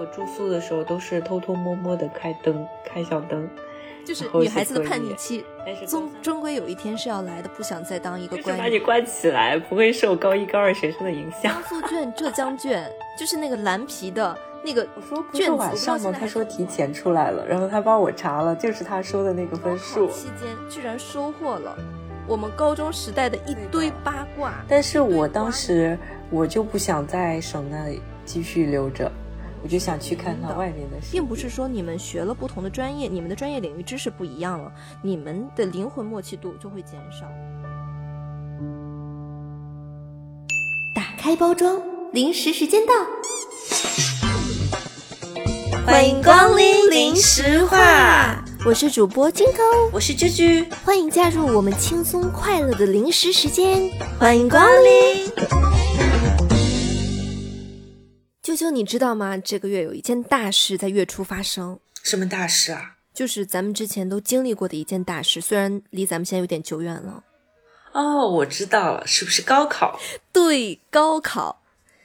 我住宿的时候都是偷偷摸摸的开灯，开小灯。就是女孩子的叛逆期，终终归有一天是要来的。不想再当一个官，把你关起来，不会受高一高二学生的影响。江苏卷、浙江卷，就是那个蓝皮的那个卷子。晚上吗？他说提前出来了，然后他帮我查了，就是他说的那个分数。期间居然收获了我们高中时代的一堆八卦。但是我当时我就不想在省那里继续留着。我就想去看看外面的，并不是说你们学了不同的专业，你们的专业领域知识不一样了，你们的灵魂默契度就会减少。打开包装，零食时间到，欢迎光临零食化，我是主播金高，我是居居，欢迎加入我们轻松快乐的零食时间，欢迎光临。啾啾，你知道吗？这个月有一件大事在月初发生。什么大事啊？就是咱们之前都经历过的一件大事，虽然离咱们现在有点久远了。哦，我知道了，是不是高考？对，高考。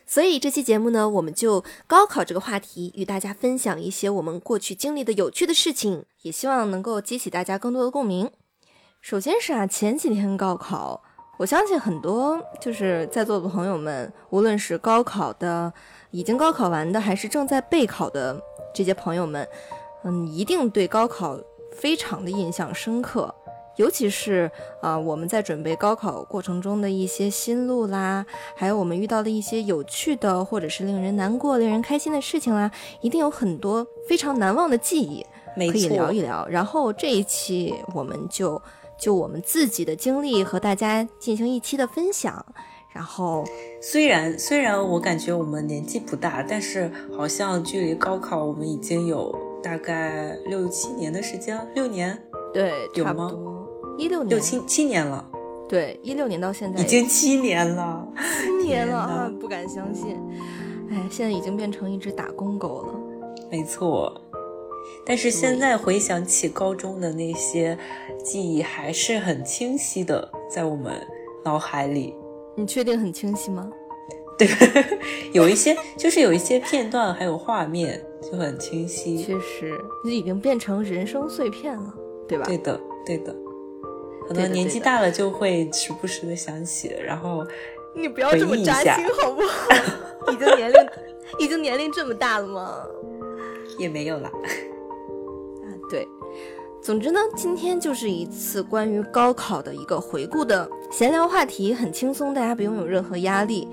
所以这期节目呢，我们就高考这个话题与大家分享一些我们过去经历的有趣的事情，也希望能够激起大家更多的共鸣。首先是啊，前几天高考，我相信很多就是在座的朋友们，无论是高考的。已经高考完的，还是正在备考的这些朋友们，嗯，一定对高考非常的印象深刻。尤其是啊，我们在准备高考过程中的一些心路啦，还有我们遇到的一些有趣的，或者是令人难过、令人开心的事情啦，一定有很多非常难忘的记忆可以聊一聊。然后这一期我们就就我们自己的经历和大家进行一期的分享。然后，虽然虽然我感觉我们年纪不大，但是好像距离高考我们已经有大概六七年的时间，六年，对，有吗？一六年，六七七年了，对，一六年到现在已经七年了，七年了啊，不敢相信，哎，现在已经变成一只打工狗了，没错，但是现在回想起高中的那些记忆，还是很清晰的，在我们脑海里。你确定很清晰吗？对，有一些就是有一些片段还有画面就很清晰。确实，就已经变成人生碎片了，对吧？对的，对的。可能年纪大了就会时不时的想起，然后你不要这么扎心好不好？已经年龄已经年龄这么大了吗？也没有啦。总之呢，今天就是一次关于高考的一个回顾的闲聊话题，很轻松，大家不用有任何压力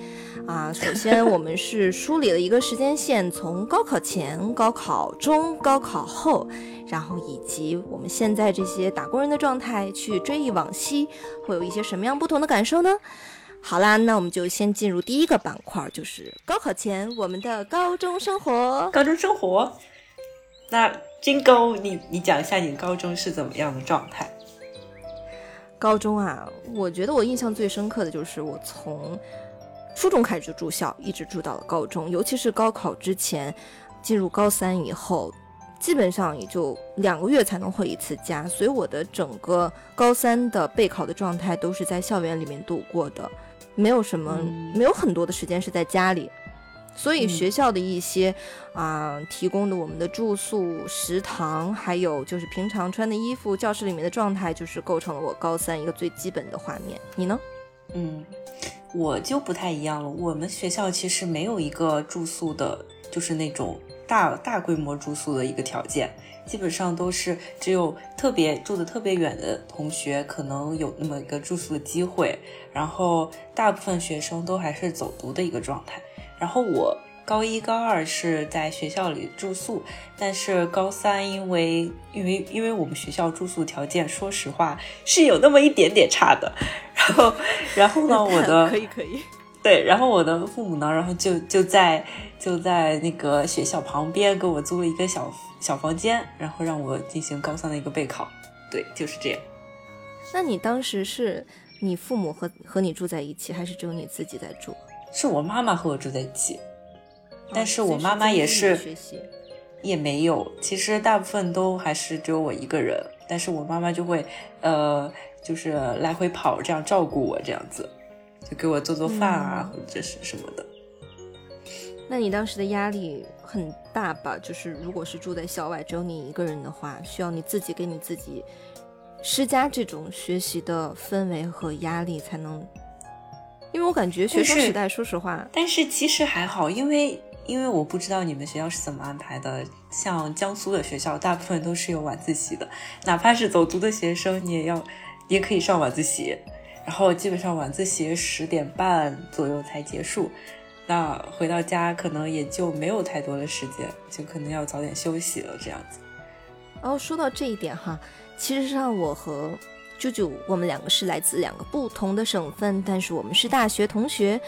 啊。首先，我们是梳理了一个时间线，从高考前、高考中、高考后，然后以及我们现在这些打工人的状态，去追忆往昔，会有一些什么样不同的感受呢？好啦，那我们就先进入第一个板块，就是高考前我们的高中生活。高中生活，那。金高，你你讲一下你高中是怎么样的状态？高中啊，我觉得我印象最深刻的就是我从初中开始就住校，一直住到了高中。尤其是高考之前，进入高三以后，基本上也就两个月才能回一次家，所以我的整个高三的备考的状态都是在校园里面度过的，没有什么，没有很多的时间是在家里。所以学校的一些啊提供的我们的住宿、食堂，还有就是平常穿的衣服，教室里面的状态，就是构成了我高三一个最基本的画面。你呢？嗯，我就不太一样了。我们学校其实没有一个住宿的，就是那种大大规模住宿的一个条件，基本上都是只有特别住的特别远的同学可能有那么一个住宿的机会，然后大部分学生都还是走读的一个状态。然后我高一、高二是在学校里住宿，但是高三因为因为因为我们学校住宿条件，说实话是有那么一点点差的。然后然后呢，我的 可以可以对，然后我的父母呢，然后就就在就在那个学校旁边给我租了一个小小房间，然后让我进行高三的一个备考。对，就是这样。那你当时是你父母和和你住在一起，还是只有你自己在住？是我妈妈和我住在一起，但是我妈妈也是，也没有。其实大部分都还是只有我一个人，但是我妈妈就会，呃，就是来回跑，这样照顾我，这样子，就给我做做饭啊，或者是什么的。那你当时的压力很大吧，就是如果是住在校外，只有你一个人的话，需要你自己给你自己施加这种学习的氛围和压力，才能。因为我感觉学生时代，说实话，但是其实还好，因为因为我不知道你们学校是怎么安排的。像江苏的学校，大部分都是有晚自习的，哪怕是走读的学生，你也要也可以上晚自习。然后基本上晚自习十点半左右才结束，那回到家可能也就没有太多的时间，就可能要早点休息了这样子。然后说到这一点哈，其实上我和舅舅我们两个是来自两个不同的省份，但是我们是大学同学，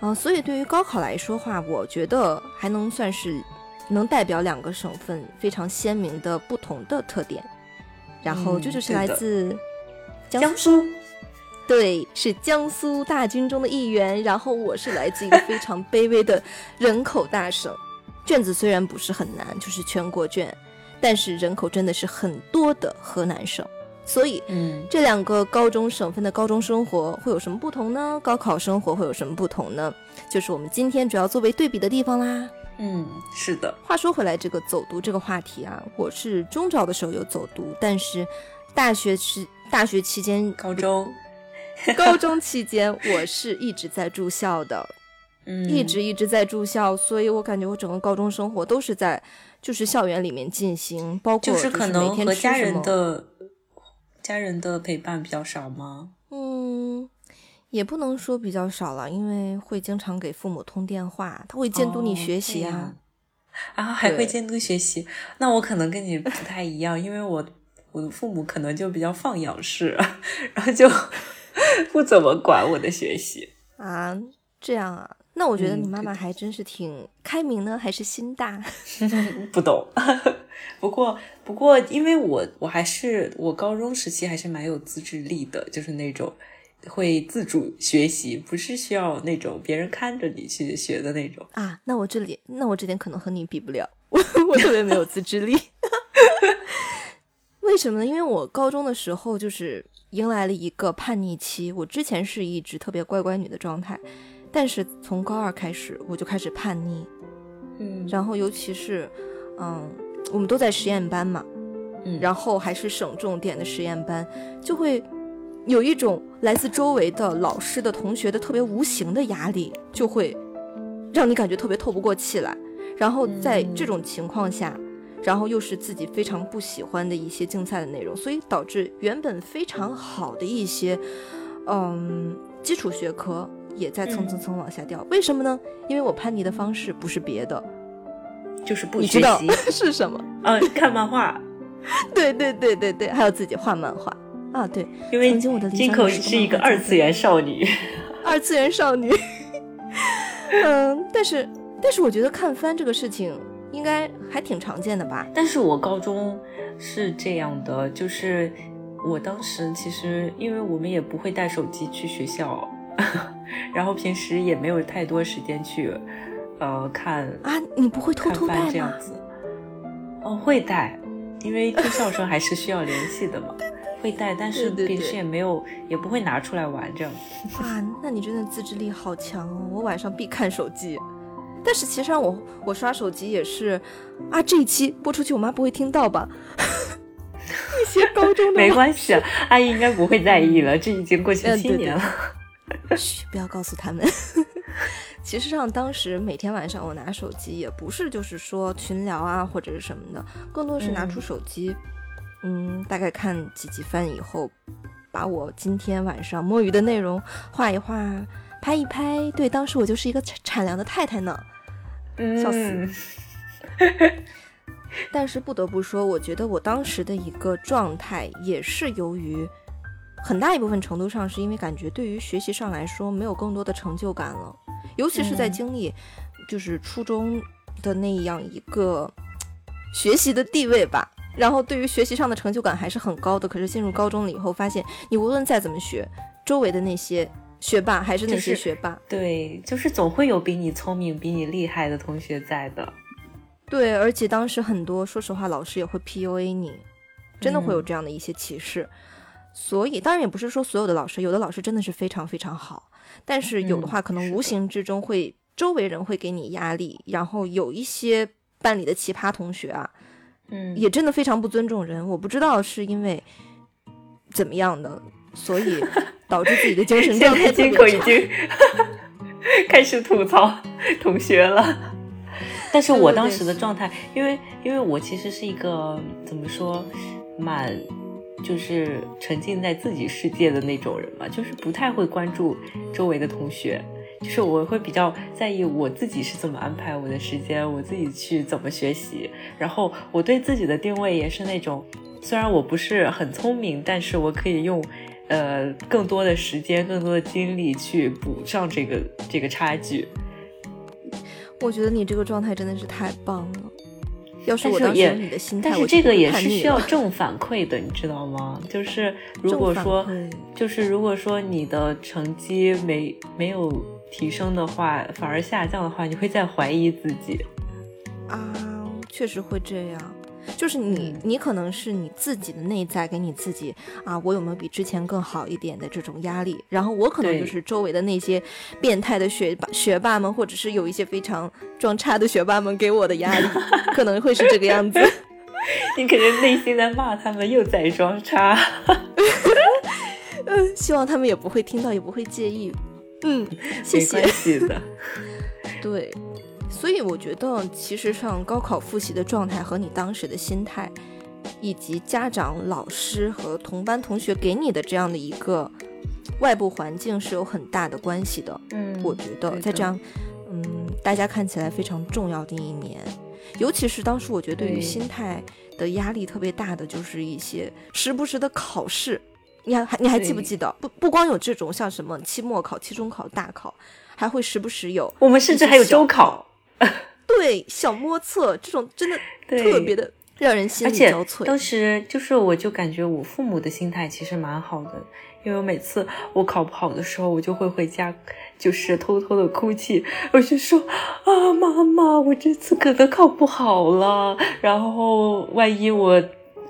啊，所以对于高考来说话，我觉得还能算是能代表两个省份非常鲜明的不同的特点。然后舅舅是来自江苏。对，是江苏大军中的一员。然后我是来自一个非常卑微的人口大省，卷子虽然不是很难，就是全国卷，但是人口真的是很多的河南省。所以，嗯，这两个高中省份的高中生活会有什么不同呢？高考生活会有什么不同呢？就是我们今天主要作为对比的地方啦。嗯，是的。话说回来，这个走读这个话题啊，我是中招的时候有走读，但是大学是大学期间，高中。高中期间，我是一直在住校的，嗯，一直一直在住校，所以我感觉我整个高中生活都是在就是校园里面进行，包括就是可能和家人的家人的陪伴比较少吗？嗯，也不能说比较少了，因为会经常给父母通电话，他会监督你学习啊，啊，还会监督学习。那我可能跟你不太一样，因为我我的父母可能就比较放养式，然后就。不怎么管我的学习啊，这样啊？那我觉得你妈妈还真是挺开明呢，还是心大？不懂。不过，不过，因为我我还是我高中时期还是蛮有自制力的，就是那种会自主学习，不是需要那种别人看着你去学的那种啊。那我这里，那我这点可能和你比不了，我我特别没有自制力。为什么呢？因为我高中的时候就是。迎来了一个叛逆期。我之前是一直特别乖乖女的状态，但是从高二开始我就开始叛逆。嗯，然后尤其是，嗯，我们都在实验班嘛，嗯，然后还是省重点的实验班，就会有一种来自周围的老师的同学的特别无形的压力，就会让你感觉特别透不过气来。然后在这种情况下。然后又是自己非常不喜欢的一些竞赛的内容，所以导致原本非常好的一些，嗯，基础学科也在蹭蹭蹭往下掉。为什么呢？因为我叛逆的方式不是别的，就是不学习 是什么？嗯，看漫画。对对对对对，还有自己画漫画啊。对，因为曾经我的金口是一个 二次元少女，二次元少女。嗯，但是但是我觉得看番这个事情。应该还挺常见的吧？但是我高中是这样的，就是我当时其实因为我们也不会带手机去学校，然后平时也没有太多时间去，呃，看啊，你不会偷偷带这样子？哦，会带，因为住校生还是需要联系的嘛，会带，但是平时也没有，也不会拿出来玩这样子。啊，那你真的自制力好强哦！我晚上必看手机。但是其实上我我刷手机也是，啊，这一期播出去我妈不会听到吧？一些高中的 没关系，阿姨应该不会在意了。这已经过去七年了。嘘，不要告诉他们。其实上当时每天晚上我拿手机也不是就是说群聊啊或者是什么的，更多是拿出手机，嗯，大概看几集番以后，把我今天晚上摸鱼的内容画一画，拍一拍。对，当时我就是一个产粮的太太呢。笑死！但是不得不说，我觉得我当时的一个状态也是由于很大一部分程度上是因为感觉对于学习上来说没有更多的成就感了，尤其是在经历就是初中的那样一个学习的地位吧，然后对于学习上的成就感还是很高的。可是进入高中了以后，发现你无论再怎么学，周围的那些。学霸还是那些学霸？对，就是总会有比你聪明、比你厉害的同学在的。对，而且当时很多，说实话，老师也会 PUA 你，真的会有这样的一些歧视。所以，当然也不是说所有的老师，有的老师真的是非常非常好，但是有的话，可能无形之中会周围人会给你压力，然后有一些班里的奇葩同学啊，嗯，也真的非常不尊重人。我不知道是因为怎么样的，所以导致自己的精神状态 已经 开始吐槽同学了。但是我当时的状态，因为因为我其实是一个怎么说，蛮就是沉浸在自己世界的那种人嘛，就是不太会关注周围的同学，就是我会比较在意我自己是怎么安排我的时间，我自己去怎么学习，然后我对自己的定位也是那种，虽然我不是很聪明，但是我可以用。呃，更多的时间，更多的精力去补上这个这个差距。我觉得你这个状态真的是太棒了。要是我当时有你的心态，但是这个也是需要正反馈的，你知道吗？就是 如果说就是如果说你的成绩没没有提升的话，反而下降的话，你会在怀疑自己。啊，确实会这样。就是你，嗯你可能是你自己的内在给你自己啊，我有没有比之前更好一点的这种压力？然后我可能就是周围的那些变态的学霸学霸们，或者是有一些非常装叉的学霸们给我的压力，可能会是这个样子。你肯定内心在骂他们又在装叉。嗯，希望他们也不会听到，也不会介意。嗯，谢谢没关。系的。对，所以我觉得其实上高考复习的状态和你当时的心态，以及家长、老师和同班同学给你的这样的一个外部环境是有很大的关系的。嗯我觉得在这样，嗯，大家看起来非常重要的一年，尤其是当时我觉得对于心态的压力特别大的，就是一些时不时的考试。你还还你还记不记得？不不光有这种像什么期末考、期中考、大考，还会时不时有我们甚至还有周考，对小摸测这种，真的 特别的让人心力交瘁。当时就是，我就感觉我父母的心态其实蛮好的，因为我每次我考不好的时候，我就会回家，就是偷偷的哭泣，我就说啊，妈妈，我这次可能考不好了，然后万一我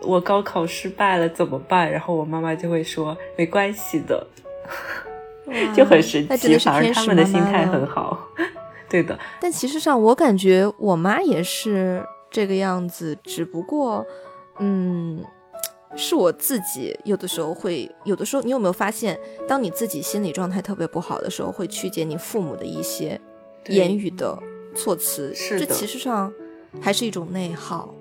我高考失败了怎么办？然后我妈妈就会说没关系的 就很神奇，反而他们的心态很好。对的，但其实上，我感觉我妈也是这个样子，只不过，嗯，是我自己有的时候会，有的时候，你有没有发现，当你自己心理状态特别不好的时候，会曲解你父母的一些言语的措辞，是的其实上还是一种内耗。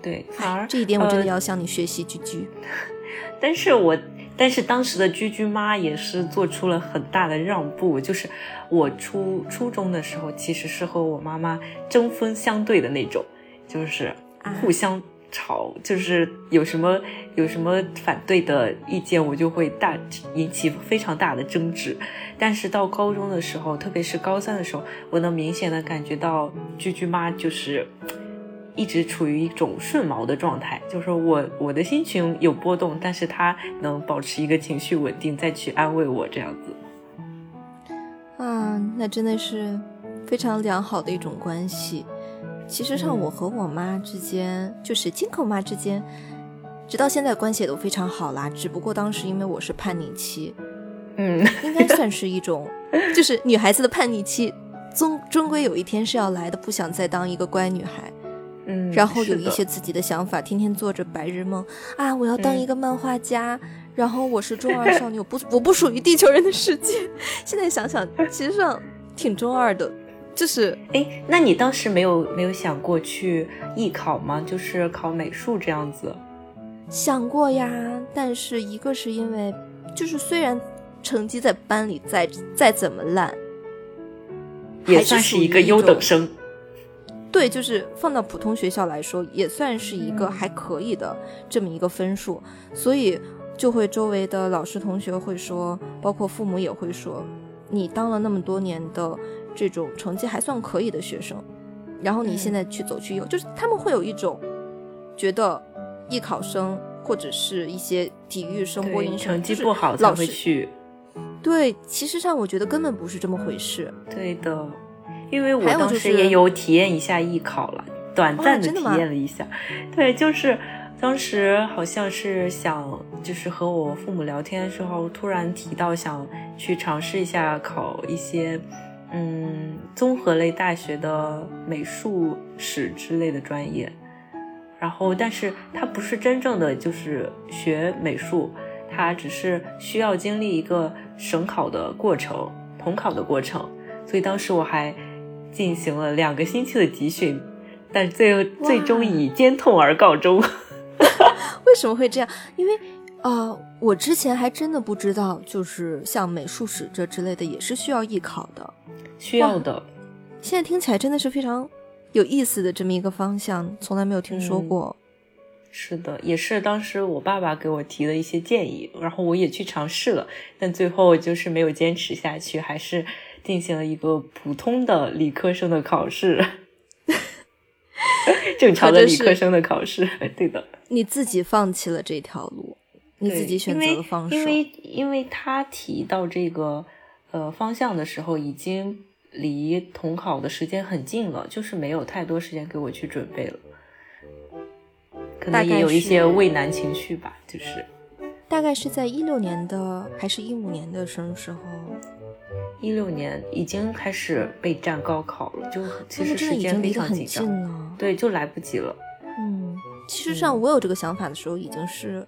对，反而这一点我真的呃要向你学习，居居。但是我，但是当时的居居妈也是做出了很大的让步，就是我初初中的时候，其实是和我妈妈针锋相对的那种，就是互相吵，就是有什么有什么反对的意见，我就会大引起非常大的争执。但是到高中的时候，特别是高三的时候，我能明显的感觉到居居妈就是。一直处于一种顺毛的状态，就是我我的心情有波动，但是她能保持一个情绪稳定，再去安慰我这样子。啊，那真的是非常良好的一种关系。其实上，嗯我和我妈之间，就是金口妈之间，直到现在关系也都非常好啦。只不过当时因为我是叛逆期，嗯，应该算是一种，就是女孩子的叛逆期，终终归有一天是要来的，不想再当一个乖女孩。嗯，然后有一些自己的想法，天天做着白日梦啊！我要当一个漫画家，然后我是中二少女，我不我不属于地球人的世界。现在想想，其实上挺中二的，就是哎，那你当时没有没有想过去艺考吗？就是考美术这样子？想过呀。但是一个是因为，就是虽然成绩在班里再再怎么烂，也算是一个优等生。对，就是放到普通学校来说，也算是一个嗯还可以的这么一个分数，所以就会周围的老师同学会说，包括父母也会说，你当了那么多年的这种成绩还算可以的学生，然后你现嗯在去走去优，就是他们会有一种觉得艺考生或者是一些体育生、播对，音生成绩不好才会去。对，其实上我觉得根本不是这么回事。对的，因为我当时也有体验一下艺考了，短暂的体验了一下。对，就是当时好像是想，就是和我父母聊天的时候，突然提到想去尝试一下考一些，嗯综合类大学的美术史之类的专业。然后，但是它不是真正的就是学美术，它只是需要经历一个省考的过程、统考的过程。所以当时我还进行了两个星期的集训，但最后最终以肩痛而告终。为什么会这样？因为啊，我之前还真的不知道，就是像美术史这之类的也是需要艺考的，需要的。现在听起来真的是非常。有意思的这么一个方向，从来没有听说过。是的，也是当时我爸爸给我提的一些建议，然后我也去尝试了，但最后就是没有坚持下去，还是进行了一个普通的理科生的考试，正常的理科生的考试。对的，你自己放弃了这条路，你自己选择的方式，因为因为他提到这个呃方向的时候已经。离统考的时间很近了，就是没有太多时间给我去准备了，可能也有一些畏难情绪吧。就是大概是在一六年的还是一五年的什么时候？一六年已经开始备战高考了，就其实时间非常紧张了。对，就来不及了。嗯，其实上我有这个想法的时候已经是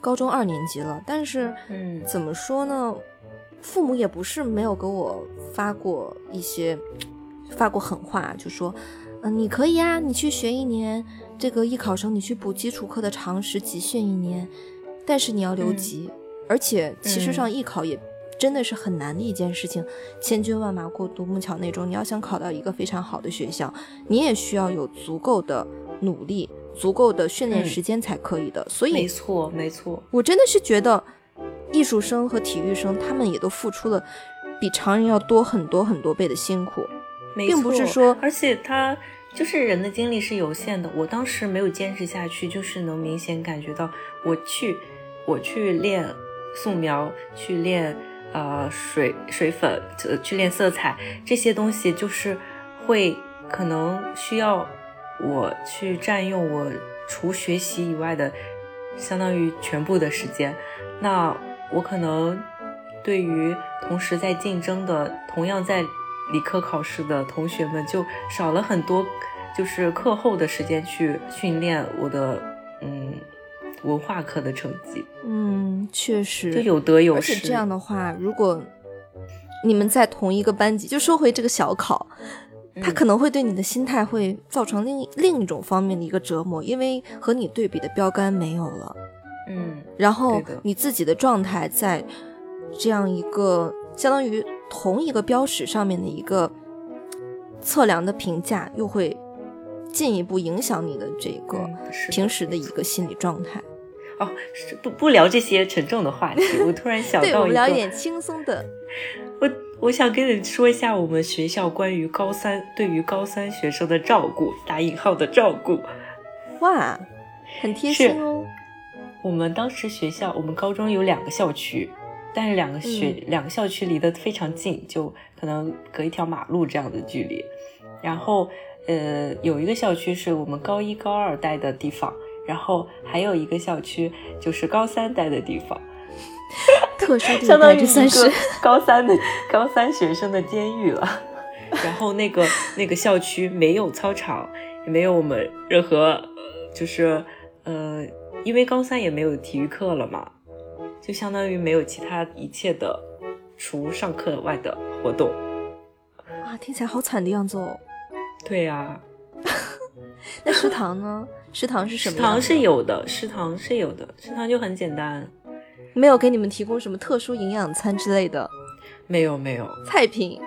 高中二年级了，但是嗯，怎么说呢？父母也不是没有给我发过一些 发过狠话，就说，嗯，你可以呀，你去学一年这个艺考生，你去补基础课的常识，集训一年，但是你要留级，而且其实上艺考也真的是很难的一件事情，千军万马过独木桥那种，你要想考到一个非常好的学校，你也需要有足够的努力，足够的训练时间才可以的，所以没错没错，我真的是觉得。艺术生和体育生，他们也都付出了比常人要多很多很多倍的辛苦，并不是说，而且他就是人的精力是有限的。我当时没有坚持下去，就是能明显感觉到，我去我去练素描，去练呃水水粉，去练色彩这些东西，就是会可能需要我去占用我除学习以外的相当于全部的时间，那。我可能对于同时在竞争的、同样在理科考试的同学们，就少了很多，就是课后的时间去训练我的嗯文化课的成绩。嗯，确实，就有得有失。而且这样的话，如果你们在同一个班级，就说回这个小考，它可能会对你的心态会造成另另一种方面的一个折磨，因为和你对比的标杆没有了。嗯，然后你自己的状态在这样一个相当于同一个标识上面的一个测量的评价，又会进一步影响你的这个平时的一个心理状态。哦，不不聊这些沉重的话题，我突然想到一个，我们聊一点轻松的。我我想跟你说一下我们学校关于高三对于高三学生的照顾，打引号的照顾。哇，很贴心哦。我们当时学校，我们高中有两个校区，但是两个学两个校区离得非常近，就可能隔一条马路这样的距离。然后，呃，有一个校区是我们高一高二待的地方，然后还有一个校区就是高三待的地方，特殊相当于算是高三的 高三学生的监狱了。然后那个那个校区没有操场，也没有我们任何，就是呃。因为高三也没有体育课了嘛，就相当于没有其他一切的除上课外的活动啊，听起来好惨的样子哦。对呀，那食堂呢？食堂是什么？食堂是有的，食堂是有的，食堂就很简单，没有给你们提供什么特殊营养餐之类的。没有没有菜品，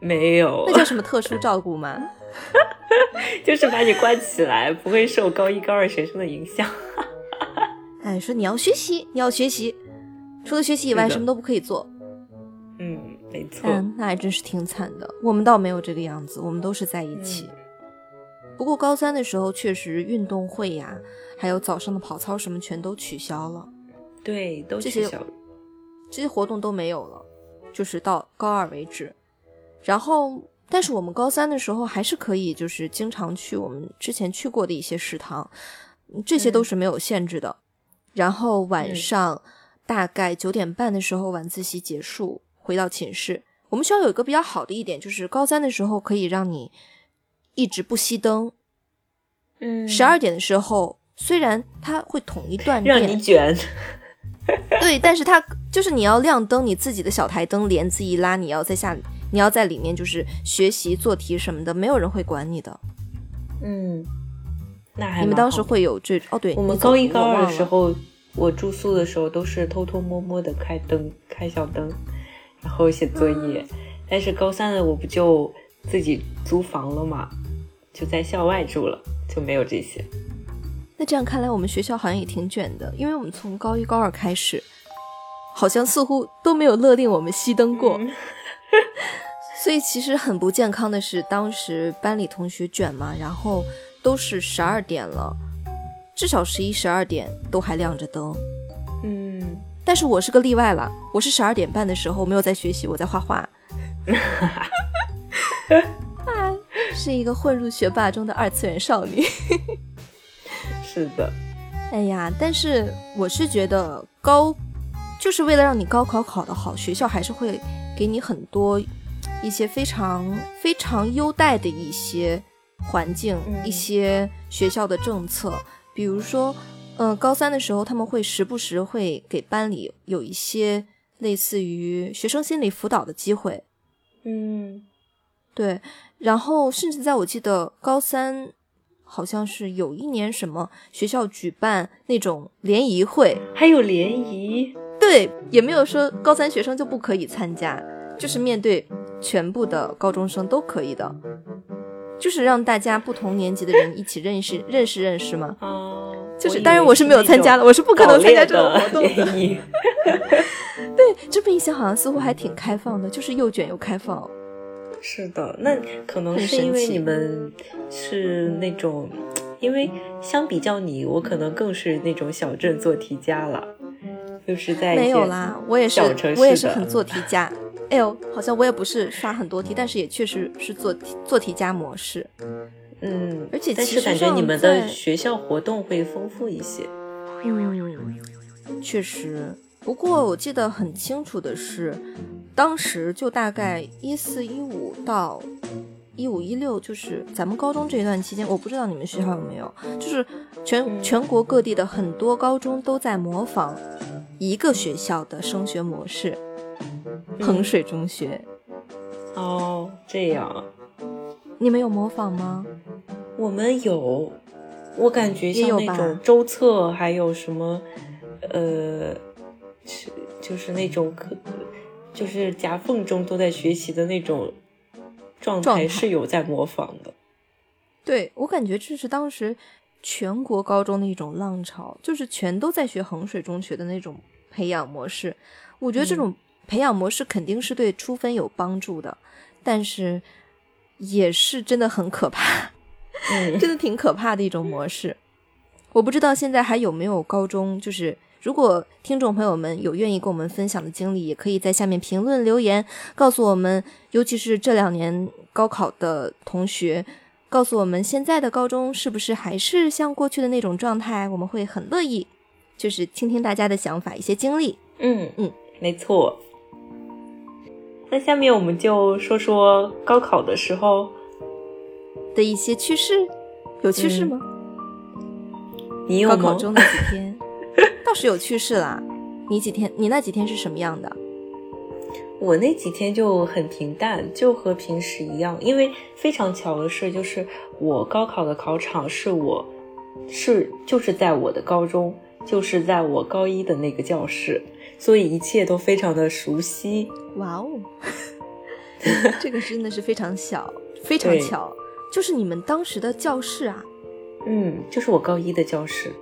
没有，那叫什么特殊照顾吗？就是把你关起来，不会受高一高二学生的影响。哎，说你要学习，你要学习，除了学习以外，什么都不可以做。嗯，没错。嗯，那还真是挺惨的。我们倒没有这个样子，我们都是在一起。不过高三的时候，确实运动会呀，还有早上的跑操什么，全都取消了。对，都这些。这些活动都没有了，就是到高二为止。然后，但是我们高三的时候还是可以，就是经常去我们之前去过的一些食堂，这些都是没有限制的。然后晚上大概九点半的时候，晚自习结束，回到寝室，我们学校有一个比较好的一点，就是高三的时候可以让你一直不熄灯，嗯十二点的时候虽然它会统一断让你电，卷，对，但是它就是你要亮灯，你自己的小台灯帘子一拉，你要在下，你要在里面就是学习做题什么的，没有人会管你的。嗯，那还你们当时会有这哦？对，我们高一高二的时候，我住宿的时候都是偷偷摸摸的开灯，开小灯，然后写作业。但是高三的我不就自己租房了嘛，就在校外住了，就没有这些。那这样看来，我们学校好像也挺卷的，因为我们从高一高二开始，好像似乎都没有勒令我们熄灯过。嗯 所以其实很不健康的是，当时班里同学卷嘛，然后都是十二点了，至少十一、十二点都还亮着灯。嗯，但是我是个例外了，我是十二点半的时候没有在学习，我在画画。啊，是一个混入学霸中的二次元少女。是的，哎呀，但是我是觉得高，就是为了让你高考考得好，学校还是会给你很多一些非常非常优待的一些环境，嗯。一些学校的政策，比如说，嗯、高三的时候他们会时不时会给班里有一些类似于学生心理辅导的机会，嗯。对，然后甚至在我记得高三，好像是有一年什么学校举办那种联谊会，还有联谊，对，也没有说高三学生就不可以参加，就是面对全部的高中生都可以的，就是让大家不同年级的人一起认识认识认识嘛。哦，就是，当然我是没有参加的，我是不可能参加这种活动的。对，这么一想，好像似乎还挺开放的，就是又卷又开放。是的，那可能是因为你们是那种，因为相比较你，我可能更是那种小镇做题家了，就是在没有啦，我也是我也是很做题家。哎呦，好像我也不是刷很多题，但是也确实是做题做题家模式。嗯，而且但是其实上感觉你们的学校活动会丰富一些。嗯，确实。不过我记得很清楚的是，当时就大概一四一五到一五一六，就是咱们高中这一段期间，我不知道你们学校有没有，就是全、嗯全国各地的很多高中都在模仿一个学校的升学模式——衡水中学。哦，这样，你们有模仿吗？我们有，我感觉像那种周测，还有什么，呃，是就是那种可，就是夹缝中都在学习的那种状态，是有在模仿的。对我感觉这是当时全国高中的一种浪潮，就是全都在学衡水中学的那种培养模式。我觉得这种培养模式肯定是对出分有帮助的，但是也是真的很可怕，嗯，真的挺可怕的一种模式。我不知道现在还有没有高中，就是如果听众朋友们有愿意跟我们分享的经历，也可以在下面评论留言告诉我们，尤其是这两年高考的同学，告诉我们现在的高中是不是还是像过去的那种状态，我们会很乐意，就是听听大家的想法、一些经历。嗯嗯，没错。那下面我们就说说高考的时候，的一些趣事，有趣事吗？你？高考中的几天 倒是有趣事啦。你几天？你那几天是什么样的？我那几天就很平淡，就和平时一样。因为非常巧的是，就是我高考的考场是我是就是在我的高中，就是在我高一的那个教室，所以一切都非常的熟悉。哇哦，这个真的是非常小，非常巧，就是你们当时的教室啊。嗯，就是我高一的教室。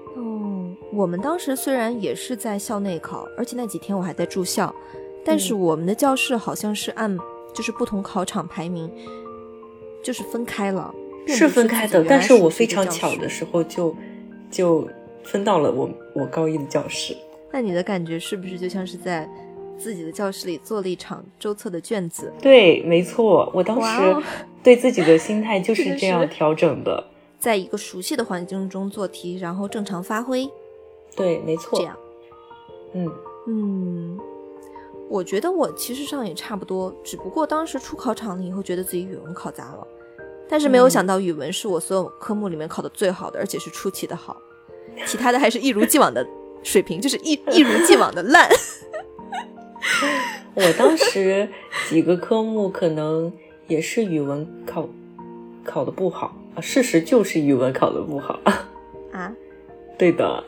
哦，我们当时虽然也是在校内考，而且那几天我还在住校，但是嗯我们的教室好像是按就是不同考场排名，就是分开了，是分开的，但是我非常巧的时候就就分到了我我高一的教室。那你的感觉是不是就像是在自己的教室里做了一场周测的卷子？对，没错，我当时对自己的心态就是这样调整的。在一个熟悉的环境中做题，然后正常发挥，对，没错。这样。嗯，嗯，我觉得我其实上也差不多，只不过当时出考场了以后，觉得自己语文考砸了，但是没有想到语文是我所有科目里面考的最好的，而且是出奇的好，其他的还是一如既往的水平，就是一一如既往的烂。我当时几个科目可能也是语文考考的不好啊，事实就是语文考的不好啊。对的，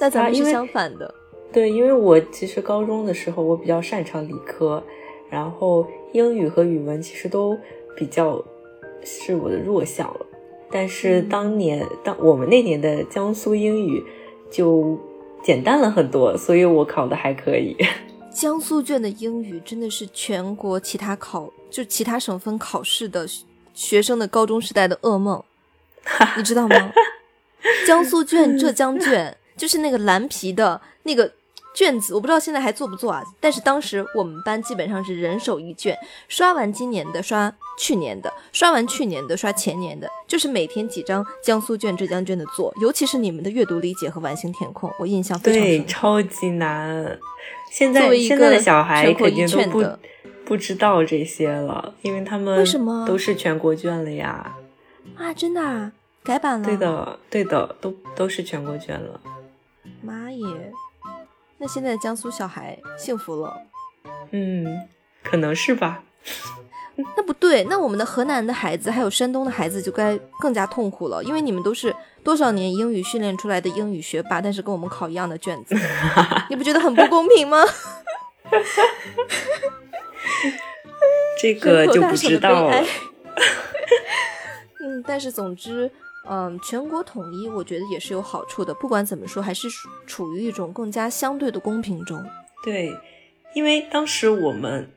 那咱们是相反的。对，因为我其实高中的时候我比较擅长理科，然后英语和语文其实都比较是我的弱项了。但是当年当我们那年的江苏英语就简单了很多，所以我考的还可以。江苏卷的英语真的是全国其他考就其他省份考试的学生的高中时代的噩梦，你知道吗？江苏卷、浙江卷就是那个蓝皮的那个。卷子我不知道现在还做不做啊？但是当时我们班基本上是人手一卷，刷完今年的刷去年的，刷完去年的刷前年的，就是每天几张江苏卷、浙江卷的做。尤其是你们的阅读理解和完形填空，我印象非常深，超级难。现在现在的小孩肯定都不不知道这些了，因为他们为什么都是全国卷了呀？啊，真的啊，改版了？对的，对的，都都是全国卷了。妈耶！那现在江苏小孩幸福了，嗯，可能是吧。那不对，那我们的河南的孩子还有山东的孩子就该更加痛苦了，因为你们都是多少年英语训练出来的英语学霸，但是跟我们考一样的卷子，你不觉得很不公平吗？这个就不知道了。嗯，但是总之。嗯，全国统一，我觉得也是有好处的。不管怎么说，还是处于一种更加相对的公平中。对，因为当时我们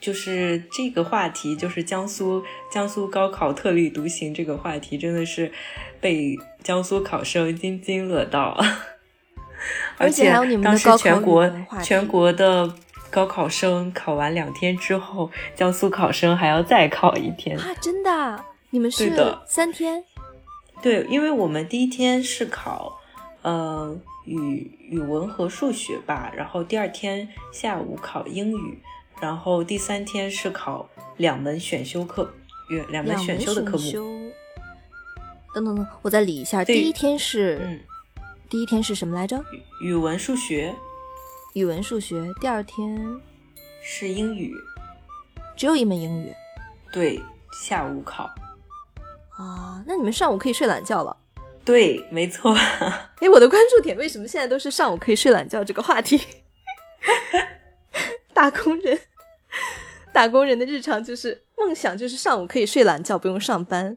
就是这个话题，就是江苏江苏高考特立独行这个话题，真的是被江苏考生津津乐道。而且还有你们的高考全国全国的高考生考完两天之后，江苏考生还要再考一天啊！真的？你们是三天？对，因为我们第一天是考，呃，语语文和数学吧，然后第二天下午考英语，然后第三天是考两门选修课，两门选修的科目。等等等，我再理一下，第一天是，嗯，第一天是什么来着？语文数学，语文数学。第二天是英语，只有一门英语。对，下午考。啊，那你们上午可以睡懒觉了。对，没错。哎，我的关注点为什么现在都是上午可以睡懒觉这个话题？打工人，打工人的日常就是梦想，就是上午可以睡懒觉，不用上班。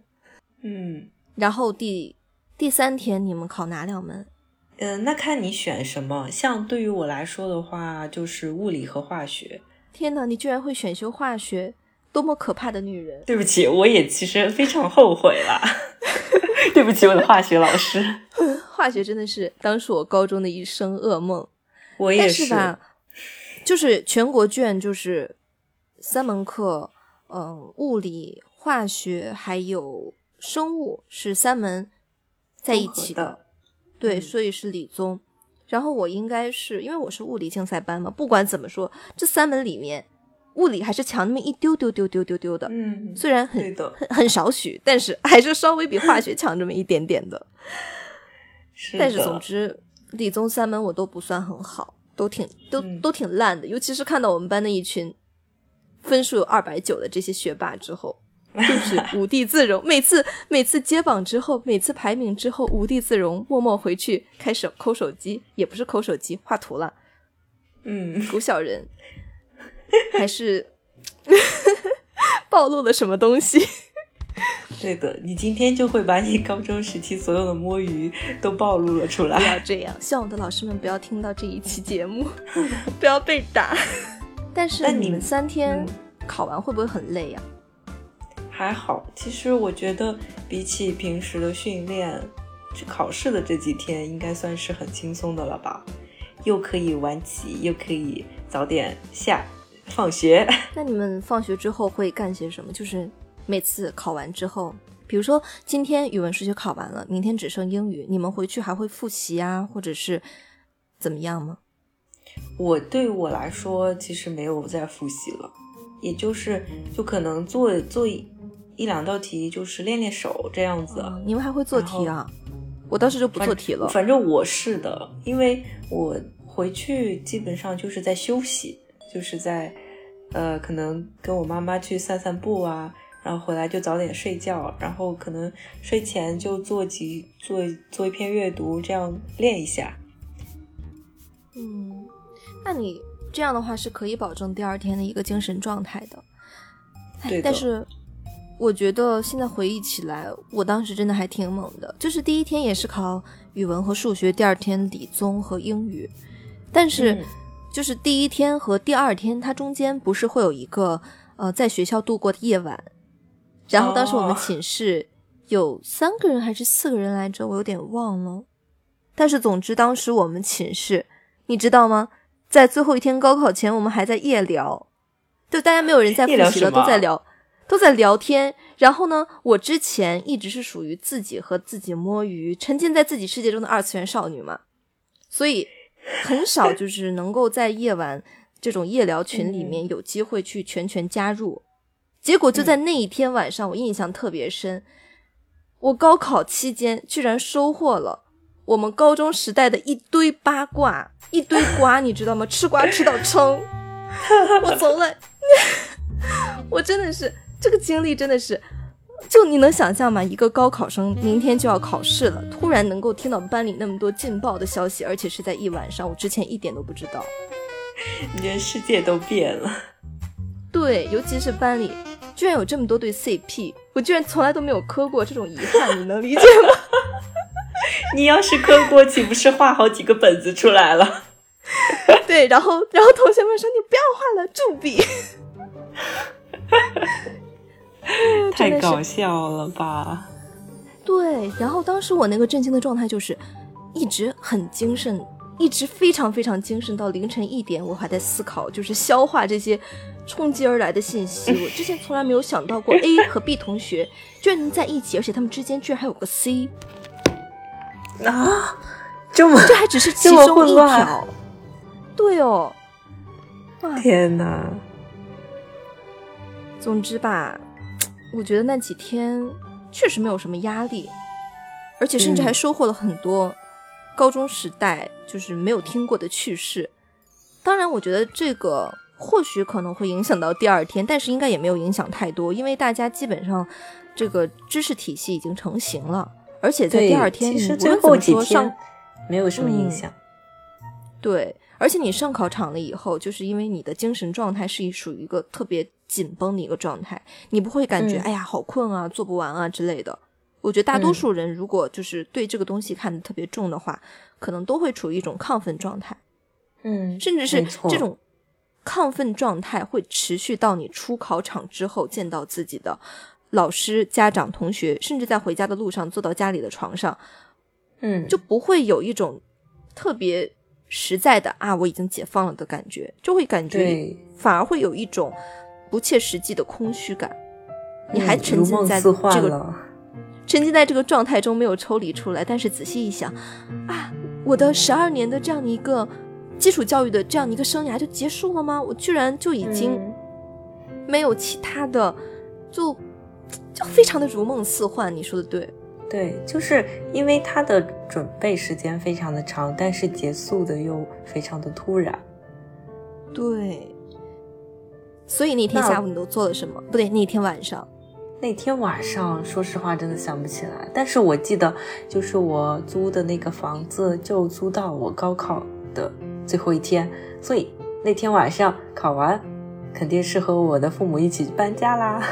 嗯，然后第第三天你们考哪两门？嗯，那看你选什么。像对于我来说的话，就是物理和化学。天哪，你居然会选修化学！多么可怕的女人！对不起，我也其实非常后悔了。对不起，我的化学老师。化学真的是当时我高中的一生噩梦。我也是吧，就是全国卷，就是三门课，嗯，物理、化学还有生物是三门在一起的。对，所以是理综。然后我应该是因为我是物理竞赛班嘛，不管怎么说，这三门里面。物理还是强那么一丢丢丢丢丢丢的，嗯，虽然很很很少许，但是还是稍微比化学强这么一点点的。但是总之，理综三门我都不算很好，都挺都都挺烂的。尤其是看到我们班的一群分数有二百九的这些学霸之后，就是 无地自容。每次每次接榜之后，每次排名之后，无地自容，默默回去开始抠手机，也不是抠手机，画图了。嗯，狗小人。还是 暴露了什么东西？对的，你今天就会把你高中时期所有的摸鱼都暴露了出来。不要 这样，希望我的老师们不要听到这一期节目，不要被打。但是你们三天考完会不会很累呀？还好，其实我觉得比起平时的训练，去考试的这几天应该算是很轻松的了吧？又可以晚起，又可以早点下。放学，那你们放学之后会干些什么？就是每次考完之后，比如说今天语文、数学考完了，明天只剩英语，你们回去还会复习啊，或者是怎么样吗？我对我来说其实没有再复习了，也就是就可能做做一两道题，就是练练手这样子。你们还会做题啊？我当时就不做题了。反正我是的，因为我回去基本上就是在休息，就是在呃，可能跟我妈妈去散散步啊。然后回来就早点睡觉，然后可能睡前就做几做做一篇阅读，这样练一下。嗯，那你这样的话是可以保证第二天的一个精神状态的。对。但是我觉得现在回忆起来，我当时真的还挺猛的。就是第一天也是考语文和数学，第二天理综和英语。但是就是第一天和第二天，它中间不是会有一个呃在学校度过的夜晚。然后当时我们寝室有三个人还是四个人来着，我有点忘了。但是总之当时我们寝室，你知道吗？在最后一天高考前，我们还在夜聊，就大家没有人在复习了，都在聊，都在聊天。然后呢，我之前一直是属于自己和自己摸鱼，沉浸在自己世界中的二次元少女嘛，所以 很少就是能够在夜晚这种夜聊群里面有机会去全权加入。结果就在那一天晚上，我印象特别深。我高考期间居然收获了我们高中时代的一堆八卦、一堆瓜，你知道吗？吃瓜吃到撑。我从来，我真的是这个经历真的是，就你能想象吗？一个高考生明天就要考试了，突然能够听到班里那么多劲爆的消息，而且是在一晚上，我之前一点都不知道。你觉得世界都变了？对，尤其是班里。居然有这么多对 CP，我居然从来都没有磕过，这种遗憾你能理解吗？你要是磕过，岂不是画好几个本子出来了？对，然后然后同学们说你不要画了，注笔。太搞笑了吧？对，然后当时我那个震惊的状态就是一直很精神，一直非常非常精神到凌晨一点，我还在思考，就是消化这些。冲击而来的信息，我之前从来没有想到过 A 和 B 同学居然能在一起，而且他们之间居然还有个 C 啊！这么这还只是其中一条，对哦，天哪！总之吧，我觉得那几天确实没有什么压力，而且甚至还收获了很多高中时代就是没有听过的趣事。当然，我觉得这个。或许可能会影响到第二天，但是应该也没有影响太多，因为大家基本上这个知识体系已经成型了，而且在第二天，其实最后几天没有什么影响。对，而且你上考场了以后，就是因为你的精神状态是属于一个特别紧绷的一个状态，你不会感觉哎呀好困啊，做不完啊之类的。我觉得大多数人如果就是对这个东西看得特别重的话，可能都会处于一种亢奋状态，嗯，甚至是这种。亢奋状态会持续到你出考场之后，见到自己的老师、家长、同学，甚至在回家的路上坐到家里的床上，嗯，就不会有一种特别实在的啊，我已经解放了的感觉，就会感觉反而会有一种不切实际的空虚感。你还沉浸在这个沉浸在这个状态中没有抽离出来，但是仔细一想啊，我的十二年的这样的一个。基础教育的这样一个生涯就结束了吗？我居然就已经没有其他的，就就非常的如梦似幻。你说的对，对，就是因为他的准备时间非常的长，但是结束的又非常的突然。对，所以那天下午你都做了什么？不对，那天晚上，那天晚上，说实话真的想不起来。但是我记得，就是我租的那个房子就租到我高考的。最后一天，所以那天晚上考完，肯定是和我的父母一起搬家啦。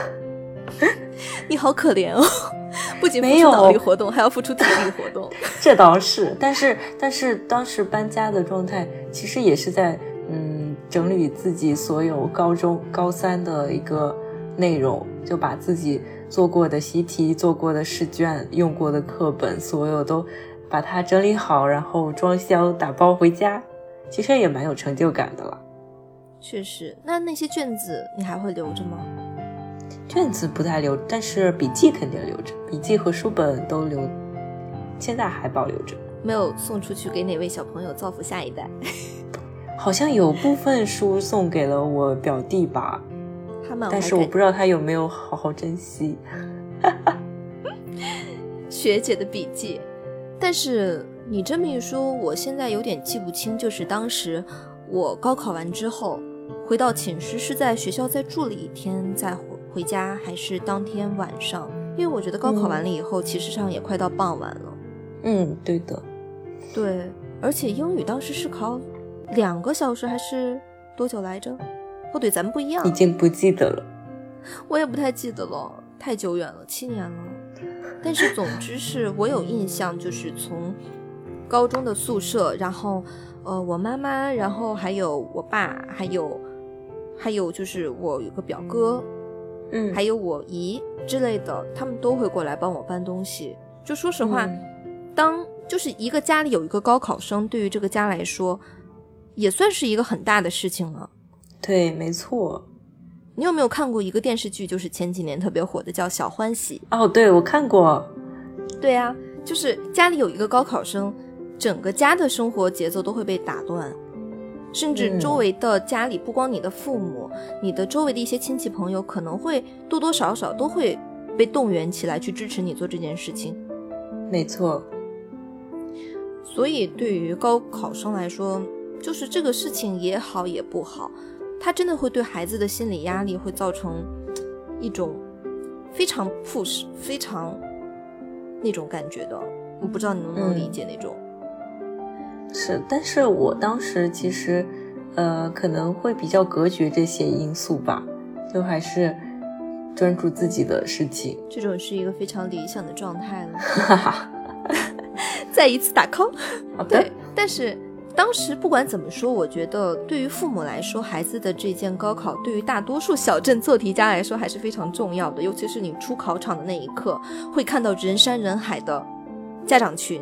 你好可怜哦，不仅没有脑力活动，还要付出体力活动。这倒是，但是但是当时搬家的状态，其实也是在嗯整理自己所有高中高三的一个内容，就把自己做过的习题、做过的试卷、用过的课本，所有都把它整理好，然后装箱打包回家。其实也蛮有成就感的了，确实。那那些卷子你还会留着吗？卷子不太留，但是笔记肯定留着，笔记和书本都留，现在还保留着。没有送出去给哪位小朋友造福下一代？好像有部分书送给了我表弟吧，他们但是我不知道他有没有好好珍惜。学姐的笔记，但是你这么一说，我现在有点记不清，就是当时我高考完之后回到寝室，是在学校再住了一天再回回家，还是当天晚上？因为我觉得高考完了以后，其实上也快到傍晚了。嗯，对的，对，而且英语当时是考两个小时还是多久来着？哦对，咱们不一样已，经不记得了。我也不太记得了，太久远了，七年了。但是总之是我有印象，就是从高中的宿舍，然后呃我妈妈，然后还有我爸，还有还有就是我有个表哥，嗯，还有我姨之类的，他们都会过来帮我搬东西。就说实话，嗯当就是一个家里有一个高考生，对于这个家来说，也算是一个很大的事情了。对，没错。你有没有看过一个电视剧，就是前几年特别火的，叫《小欢喜》？哦，对，我看过。对呀、就是家里有一个高考生，整个家的生活节奏都会被打乱，甚至嗯周围的家里，不光你的父母，你的周围的一些亲戚朋友，可能会多多少少都会被动员起来去支持你做这件事情。没错，所以对于高考生来说，就是这个事情也好也不好，它真的会对孩子的心理压力会造成一种非常 push、非常那种感觉的。我不知道你能不能理解那种。是，但是我当时其实，呃，可能会比较隔绝这些因素吧，就还是专注自己的事情。这种是一个非常理想的状态了。哈哈，再一次打 call。好的对，，但是当时不管怎么说，我觉得对于父母来说，孩子的这件高考，对于大多数小镇做题家来说还是非常重要的。尤其是你出考场的那一刻，会看到人山人海的家长群，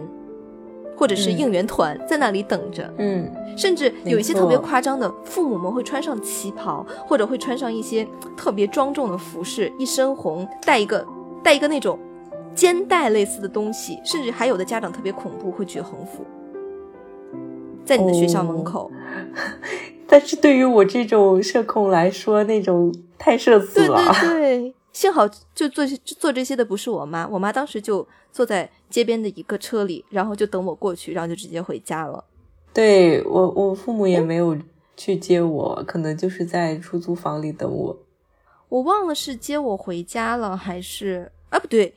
或者是嗯应援团在那里等着。嗯，甚至有一些特别夸张的，父母们会穿上旗袍，或者会穿上一些特别庄重的服饰，一身红，戴一个戴一个那种肩带类似的东西，甚至还有的家长特别恐怖，会举横幅，在你的学校门口。但是对于我这种社恐来说，那种太社死对了。对对，幸好就做就做这些的不是我妈，我妈当时就坐在街边的一个车里，然后就等我过去，然后就直接回家了。对我，我父母也没有去接我，可能就是在出租房里等我。我忘了是接我回家了还是啊不对，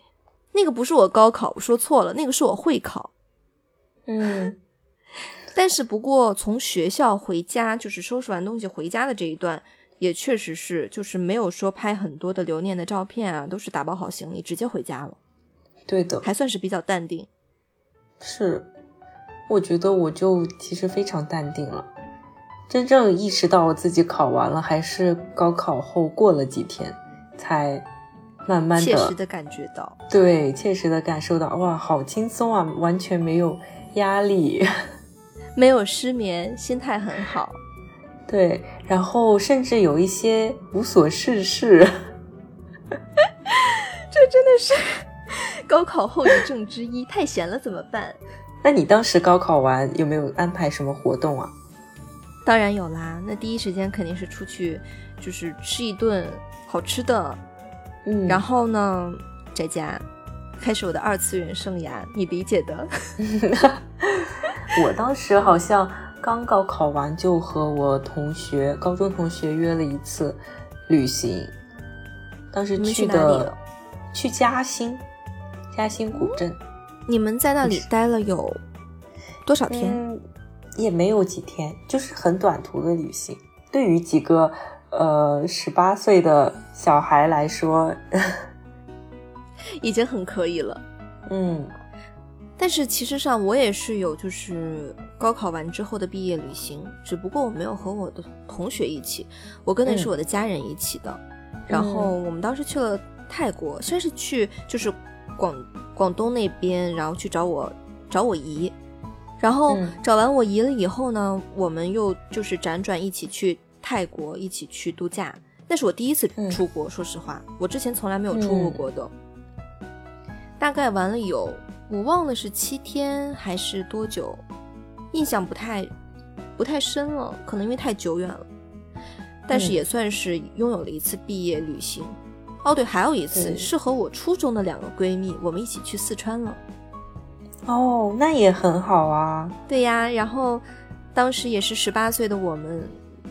那个不是我高考，我说错了，那个是我会考。嗯但是不过从学校回家，就是收拾完东西回家的这一段，也确实是就是没有说拍很多的留念的照片啊，都是打包好行李直接回家了，对的，还算是比较淡定。是，我觉得我就其实非常淡定了。真正意识到我自己考完了，还是高考后过了几天，才慢慢的切实的感觉到，对切实的感受到，哇，好轻松啊，完全没有压力。没有失眠，心态很好。对，然后甚至有一些无所事事。这真的是高考后遗症之一，太闲了怎么办？那你当时高考完有没有安排什么活动啊？当然有啦，那第一时间肯定是出去，就是吃一顿好吃的，嗯然后呢，在家开始我的二次元生涯，你理解的。我当时好像刚高考完，就和我同学、高中同学约了一次旅行。当时去的了去嘉兴，嘉兴古镇。你们在那里待了有多少天？嗯，也没有几天，就是很短途的旅行。对于几个呃十八岁的小孩来说，已经很可以了。嗯但是其实上我也是有，就是高考完之后的毕业旅行，只不过我没有和我的同学一起，我跟的是嗯我的家人一起的。然后我们当时去了泰国，先是去就是广广东那边，然后去找我找我姨，然后嗯找完我姨了以后呢，我们又就是辗转一起去泰国，一起去度假。那是我第一次嗯出国，说实话，我之前从来没有出过嗯国的。大概玩了有，我忘了是七天还是多久，印象不太不太深了，可能因为太久远了。但是也算是拥有了一次毕业旅行。哦，对，还有一次是和我初中的两个闺蜜，我们一起去四川了。哦，那也很好啊。对呀，然后当时也是十八岁的我们。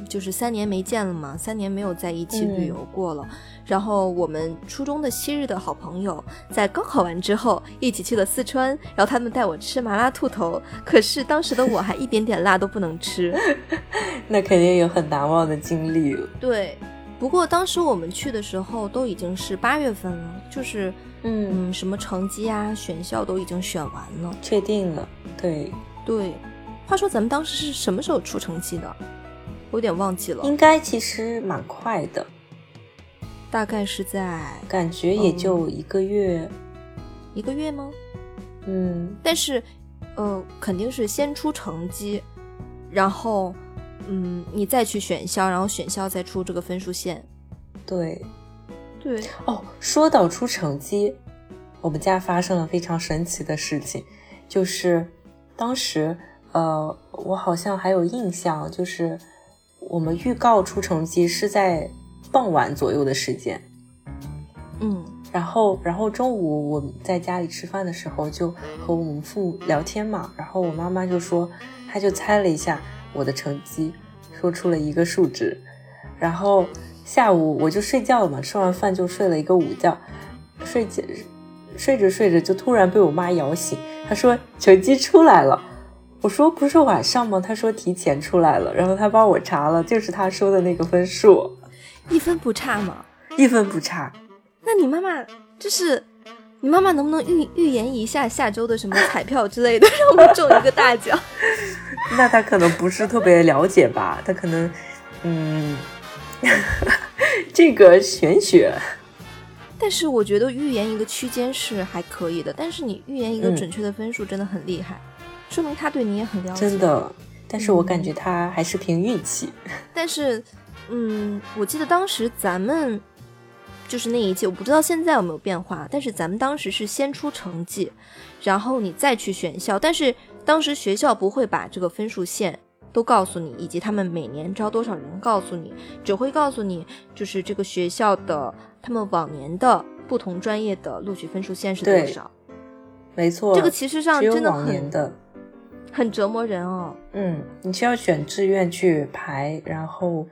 就是三年没见了嘛，三年没有在一起旅游过了。然后我们初中的昔日的好朋友，在高考完之后一起去了四川，然后他们带我吃麻辣兔头。可是当时的我还一点点辣都不能吃，那肯定有很难忘的经历。对，不过当时我们去的时候都已经是八月份了，就是嗯，什么成绩啊、选校都已经选完了，确定了。对对，话说咱们当时是什么时候出成绩的？有点忘记了，应该其实蛮快的，大概是在感觉也就一个月，一个月吗？嗯，但是，呃，肯定是先出成绩，然后，嗯，你再去选校，然后选校再出这个分数线。对，对。哦，说到出成绩，我们家发生了非常神奇的事情，就是当时，呃，我好像还有印象，就是。我们预告出成绩是在傍晚左右的时间，嗯，然后，然后中午我在家里吃饭的时候，就和我们父母聊天嘛，然后我妈妈就说，她就猜了一下我的成绩，说出了一个数值，然后下午我就睡觉了嘛，吃完饭就睡了一个午觉，睡觉睡着睡着就突然被我妈摇醒，她说成绩出来了。我说不是晚上吗？他说提前出来了，然后他帮我查了，就是他说的那个分数，一分不差吗？一分不差。那你妈妈就是，你妈妈能不能预预言一下下周的什么彩票之类的，让我们中一个大奖？那他可能不是特别了解吧？他可能，嗯，这个玄学。但是我觉得预言一个区间是还可以的，但是你预言一个准确的分数真的很厉害。说明他对你也很了解，真的。但是我感觉他还是凭运气。但是，嗯，我记得当时咱们就是那一届，我不知道现在有没有变化。但是咱们当时是先出成绩，然后你再去选校。但是当时学校不会把这个分数线都告诉你，以及他们每年招多少人告诉你，只会告诉你就是这个学校的他们往年的不同专业的录取分数线是多少。没错，这个其实上真的很。很折磨人哦。嗯，你需要选志愿去排，然后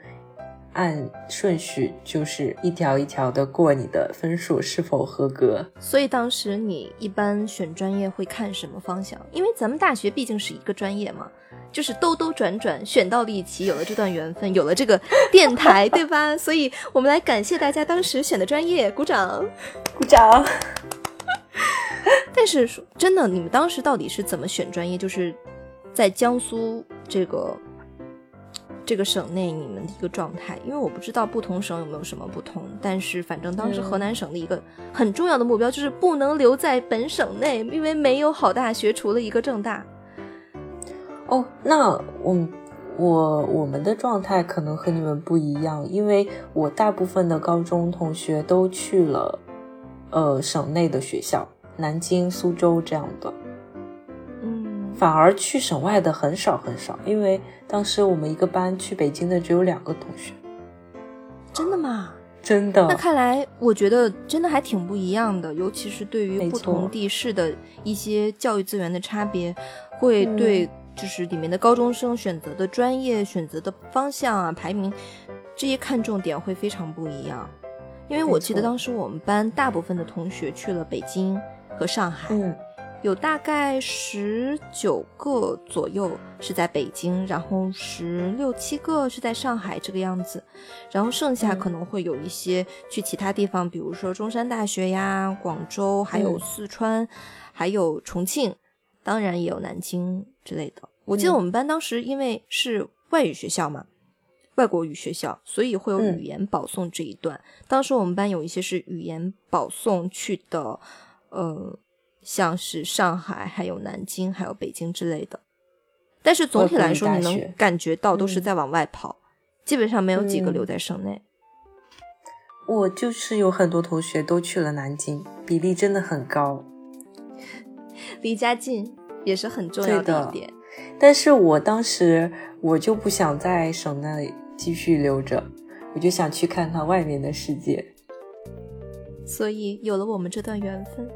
按顺序，就是一条一条的过你的分数是否合格。所以当时你一般选专业会看什么方向？因为咱们大学毕竟是一个专业嘛，就是兜兜转转选到了一起，有了这段缘分，有了这个电台，对吧？所以我们来感谢大家当时选的专业，鼓掌，鼓掌。但是说真的，你们当时到底是怎么选专业？就是在江苏这个这个省内，你们的一个状态。因为我不知道不同省有没有什么不同，但是反正当时河南省的一个很重要的目标就是不能留在本省内，因为没有好大学，除了一个正大。哦，那我我我们的状态可能和你们不一样，因为我大部分的高中同学都去了呃省内的学校。南京、苏州这样的，嗯，反而去省外的很少很少，因为当时我们一个班去北京的只有两个同学。真的吗？真的。那看来，我觉得真的还挺不一样的，尤其是对于不同地市的一些教育资源的差别，会对就是里面的高中生选择的专业、选择的方向啊、排名这些看重点会非常不一样。因为我记得当时我们班大部分的同学去了北京。和上海，嗯，有大概十九个左右是在北京，然后十六七个是在上海这个样子，然后剩下可能会有一些去其他地方，比如说中山大学呀、广州，还有四川，还有重庆，当然也有南京之类的。我记得我们班当时因为是外语学校嘛，外国语学校，所以会有语言保送这一段。当时我们班有一些是语言保送去的。呃，像是上海、还有南京、还有北京之类的，但是总体来说，你能感觉到都是在往外跑，基本上没有几个留在省内。我就是有很多同学都去了南京，比例真的很高，离家近也是很重要的一点。但是我当时我就不想在省内继续留着，我就想去看看外面的世界。所以有了我们这段缘分。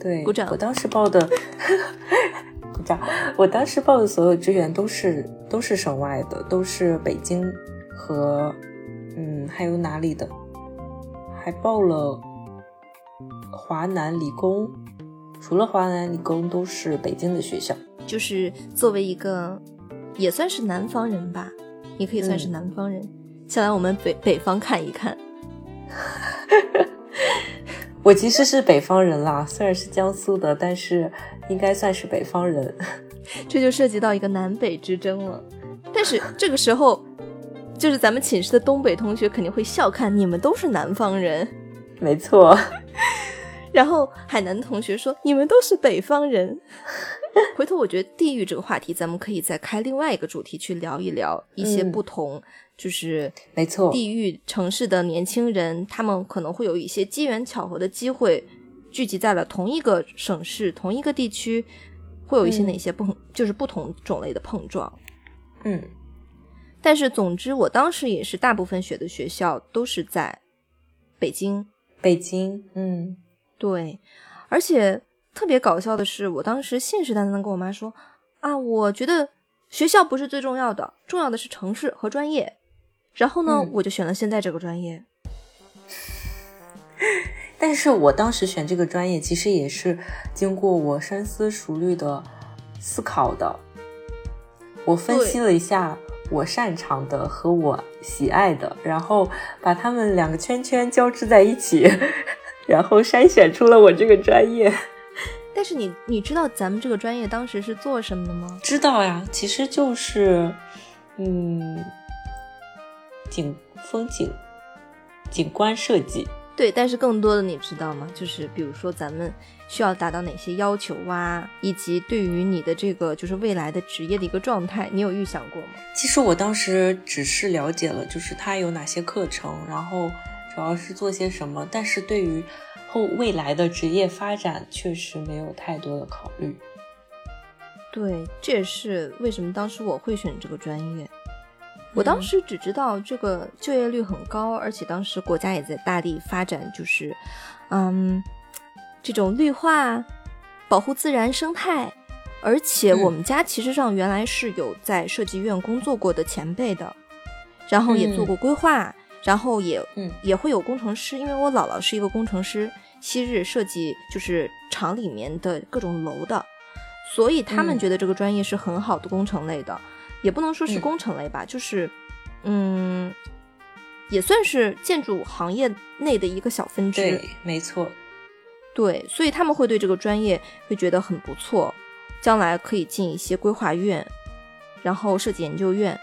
对，鼓掌我当时报的，鼓掌。我当时报的所有志愿都是都是省外的，都是北京和嗯还有哪里的，还报了华南理工。除了华南理工，都是北京的学校。就是作为一个也算是南方人吧，也可以算是嗯南方人，下来我们北北方看一看。我其实是北方人啦，虽然是江苏的，但是应该算是北方人。这就涉及到一个南北之争了。但是这个时候，就是咱们寝室的东北同学肯定会笑看你们都是南方人，没错，然后海南同学说你们都是北方人。回头我觉得地域这个话题，咱们可以再开另外一个主题去聊一聊一些嗯。不同，就是没错。地域城市的年轻人，他们可能会有一些机缘巧合的机会，聚集在了同一个省市、同一个地区，会有一些嗯。哪些碰，就是不同种类的碰撞。嗯。但是总之，我当时也是大部分学的学校都是在北京，北京，嗯。对，而且特别搞笑的是，我当时信誓旦旦的跟我妈说啊，我觉得学校不是最重要的，重要的是城市和专业。然后呢，嗯我就选了现在这个专业。但是我当时选这个专业，其实也是经过我深思熟虑的思考的。我分析了一下我擅长的和我喜爱的，然后把它们两个圈圈交织在一起，然后筛选出了我这个专业。但是你你知道咱们这个专业当时是做什么的吗？知道呀，其实就是，嗯，景风景景观设计。对，但是更多的你知道吗？就是比如说咱们需要达到哪些要求啊，以及对于你的这个就是未来的职业的一个状态，你有预想过吗？其实我当时只是了解了，就是它有哪些课程，然后主要是做些什么，但是对于后未来的职业发展确实没有太多的考虑。对，这也是为什么当时我会选这个专业。我当嗯时只知道这个就业率很高，而且当时国家也在大力发展，就是，嗯，这种绿化、保护自然生态。而且嗯我们家其实上原来是有在设计院工作过的前辈的，然后也做过规划，然后也嗯也会有工程师，因为我姥姥是一个工程师，昔日设计就是厂里面的各种楼的，所以他们嗯觉得这个专业是很好的工程类的，也不能说是嗯工程类吧，就是嗯，也算是建筑行业内的一个小分支。对，没错。对，所以他们会对这个专业会觉得很不错，将来可以进一些规划院，然后设计研究院，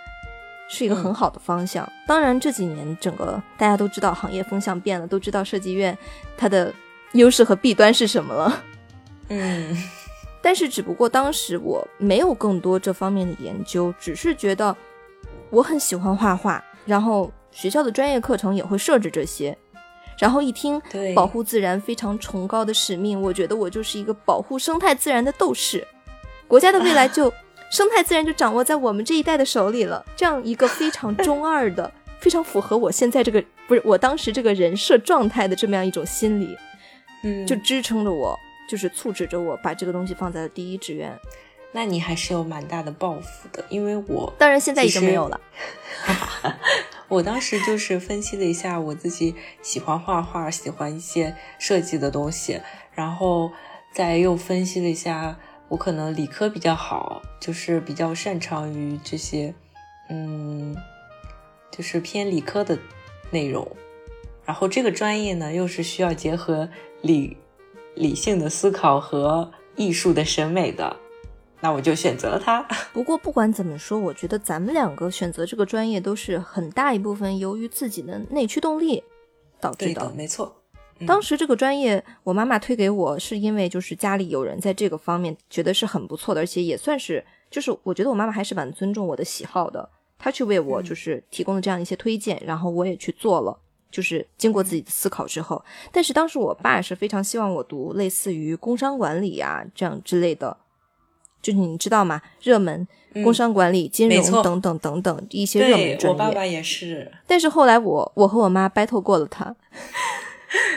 是一个很嗯。好的方向。当然这几年整个大家都知道行业风向变了，都知道设计院它的优势和弊端是什么了。嗯。但是只不过当时我没有更多这方面的研究，只是觉得我很喜欢画画，然后学校的专业课程也会设置这些，然后一听保护自然非常崇高的使命，我觉得我就是一个保护生态自然的斗士，国家的未来就生态自然就掌握在我们这一代的手里了，这样一个非常中二的、非常符合我现在这个不是我当时这个人设状态的这么样一种心理，嗯，就支撑着我。就是促使着我把这个东西放在了第一志愿，那你还是有蛮大的抱负的，因为我当然现在已经没有了。我当时就是分析了一下我自己喜欢画画，喜欢一些设计的东西，然后再又分析了一下我可能理科比较好，就是比较擅长于这些，嗯，就是偏理科的内容。然后这个专业呢，又是需要结合理理性的思考和艺术的审美的，那我就选择了它。不过不管怎么说，我觉得咱们两个选择这个专业都是很大一部分由于自己的内驱动力导致对的，没错。嗯当时这个专业，我妈妈推给我，是因为就是家里有人在这个方面觉得是很不错的，而且也算是，就是我觉得我妈妈还是蛮尊重我的喜好的，她去为我嗯就是提供了这样一些推荐，然后我也去做了，就是经过自己的思考之后。但是当时我爸是非常希望我读类似于工商管理啊这样之类的，就是你知道吗？热门工商管理、金融等等等等一些热门专业。我爸爸也是。但是后来我我和我妈 battle 过了他。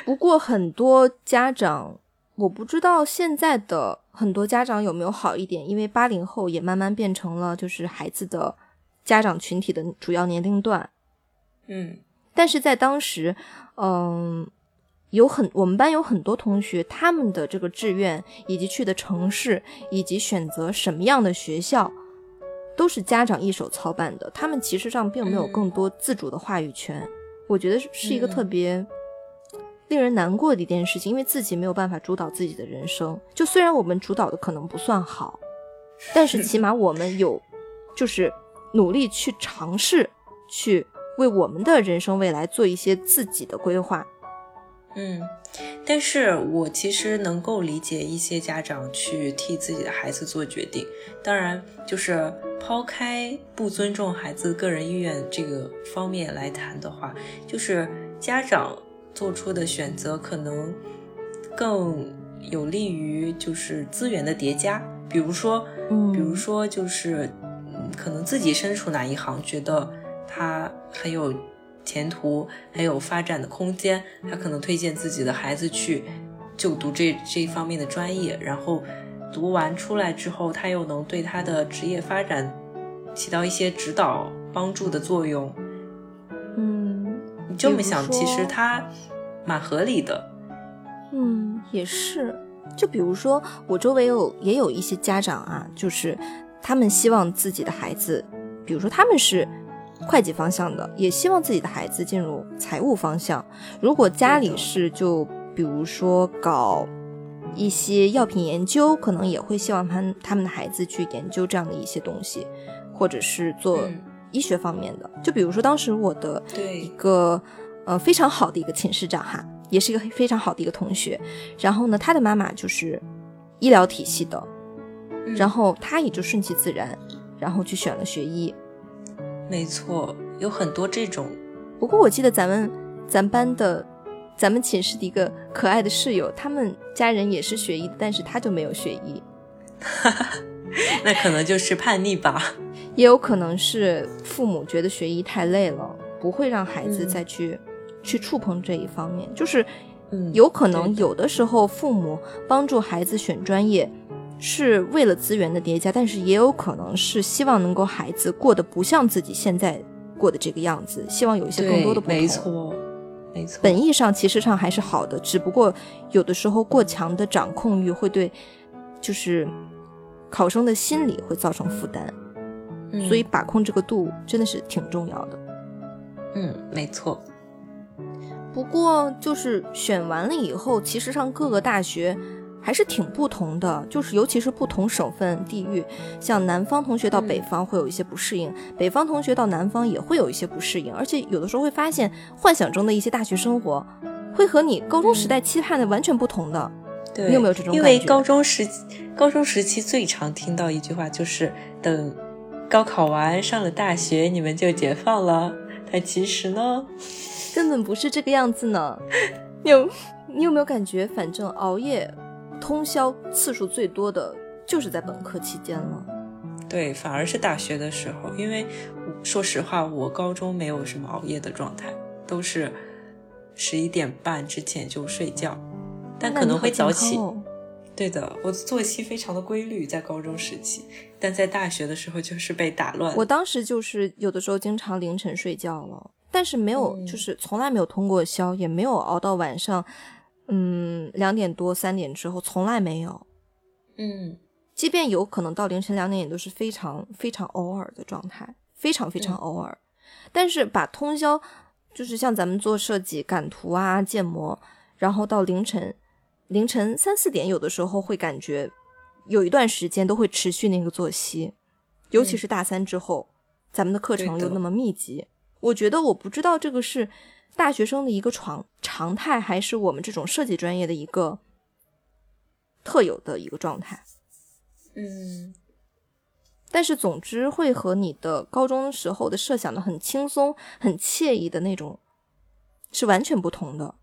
不过很多家长，我不知道现在的很多家长有没有好一点，因为八零后也慢慢变成了就是孩子的家长群体的主要年龄段。嗯，但是在当时，嗯。有很，我们班有很多同学，他们的这个志愿以及去的城市，以及选择什么样的学校，都是家长一手操办的。他们其实上并没有更多自主的话语权。我觉得是一个特别令人难过的一件事情，因为自己没有办法主导自己的人生。就虽然我们主导的可能不算好，但是 起码我们有，就是努力去尝试，去为我们的人生未来做一些自己的规划。嗯，但是我其实能够理解一些家长去替自己的孩子做决定。当然，就是抛开不尊重孩子个人意愿这个方面来谈的话，就是家长做出的选择可能更有利于就是资源的叠加。比如说，嗯，比如说就是嗯，可能自己身处哪一行，觉得他很有。前途还有发展的空间，他可能推荐自己的孩子去就读这这一方面的专业，然后读完出来之后，他又能对他的职业发展起到一些指导帮助的作用。这么想，其实他蛮合理的。嗯，也是。就比如说，我周围有也有一些家长啊，就是他们希望自己的孩子，比如说他们是。会计方向的，也希望自己的孩子进入财务方向。如果家里是就比如说搞一些药品研究，可能也会希望他他们的孩子去研究这样的一些东西，或者是做医学方面的。就比如说当时我的一个呃非常好的一个寝室长哈，也是一个非常好的一个同学。然后呢，他的妈妈就是医疗体系的，然后他也就顺其自然，然后去选了学医。没错，有很多这种。不过我记得咱们咱班的，咱们寝室的一个可爱的室友，他们家人也是学医的，但是他就没有学医。那可能就是叛逆吧，也有可能是父母觉得学医太累了，不会让孩子再去去触碰这一方面。就是，有可能有的时候父母帮助孩子选专业。是为了资源的叠加，但是也有可能是希望能够孩子过得不像自己现在过的这个样子，希望有一些更多的不同。没错，没错。本意上其实上还是好的，只不过有的时候过强的掌控欲会对，就是考生的心理会造成负担，所以把控这个度真的是挺重要的。嗯，没错。不过就是选完了以后，其实上各个大学。还是挺不同的，就是尤其是不同省份地域，像南方同学到北方会有一些不适应，北方同学到南方也会有一些不适应，而且有的时候会发现幻想中的一些大学生活，会和你高中时代期盼的完全不同的。对，你有没有这种感觉？因为高中时高中时期最常听到一句话就是等高考完上了大学，你们就解放了。但其实呢，根本不是这个样子呢。你有你有没有感觉，反正熬夜？通宵次数最多的就是在本科期间了，对，反而是大学的时候，因为说实话，我高中没有什么熬夜的状态，都是十一点半之前就睡觉，但可能会早起。对的，我的作息非常的规律，在高中时期，但在大学的时候就是被打乱。我当时就是有的时候经常凌晨睡觉了，但是没有，就是从来没有通过宵，也没有熬到晚上。嗯，两点多三点之后从来没有，嗯，即便有可能到凌晨两点也都是非常非常偶尔的状态，非常非常偶尔。但是把通宵，就是像咱们做设计、赶图啊、建模，然后到凌晨凌晨三四点，有的时候会感觉有一段时间都会持续那个作息，尤其是大三之后，咱们的课程又那么密集，我觉得我不知道这个是。大学生的一个常常态，还是我们这种设计专业的一个特有的一个状态。嗯，但是总之会和你的高中时候的设想的很轻松、很惬意的那种是完全不同的。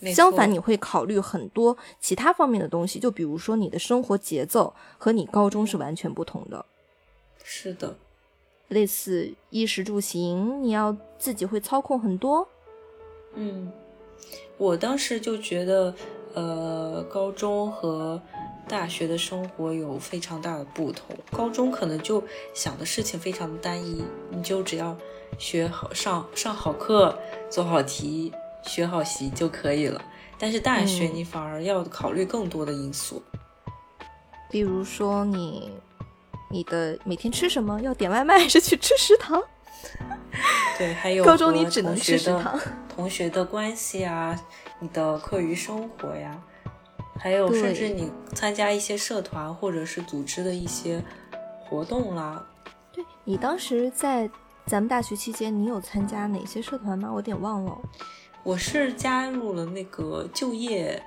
没相反，你会考虑很多其他方面的东西，就比如说你的生活节奏和你高中是完全不同的，是的，类似衣食住行，你要自己会操控很多。嗯，我当时就觉得，呃，高中和大学的生活有非常大的不同。高中可能就想的事情非常的单一，你就只要学好上上好课，做好题，学好习就可以了。但是大学嗯你反而要考虑更多的因素，比如说你你的每天吃什么，要点外卖还是去吃食堂？对，还有高中你只能吃食堂。同学的关系啊，你的课余生活呀，还有甚至你参加一些社团或者是组织的一些活动啦。对你当时在咱们大学期间，你有参加哪些社团吗？我有点忘了。我是加入了那个就业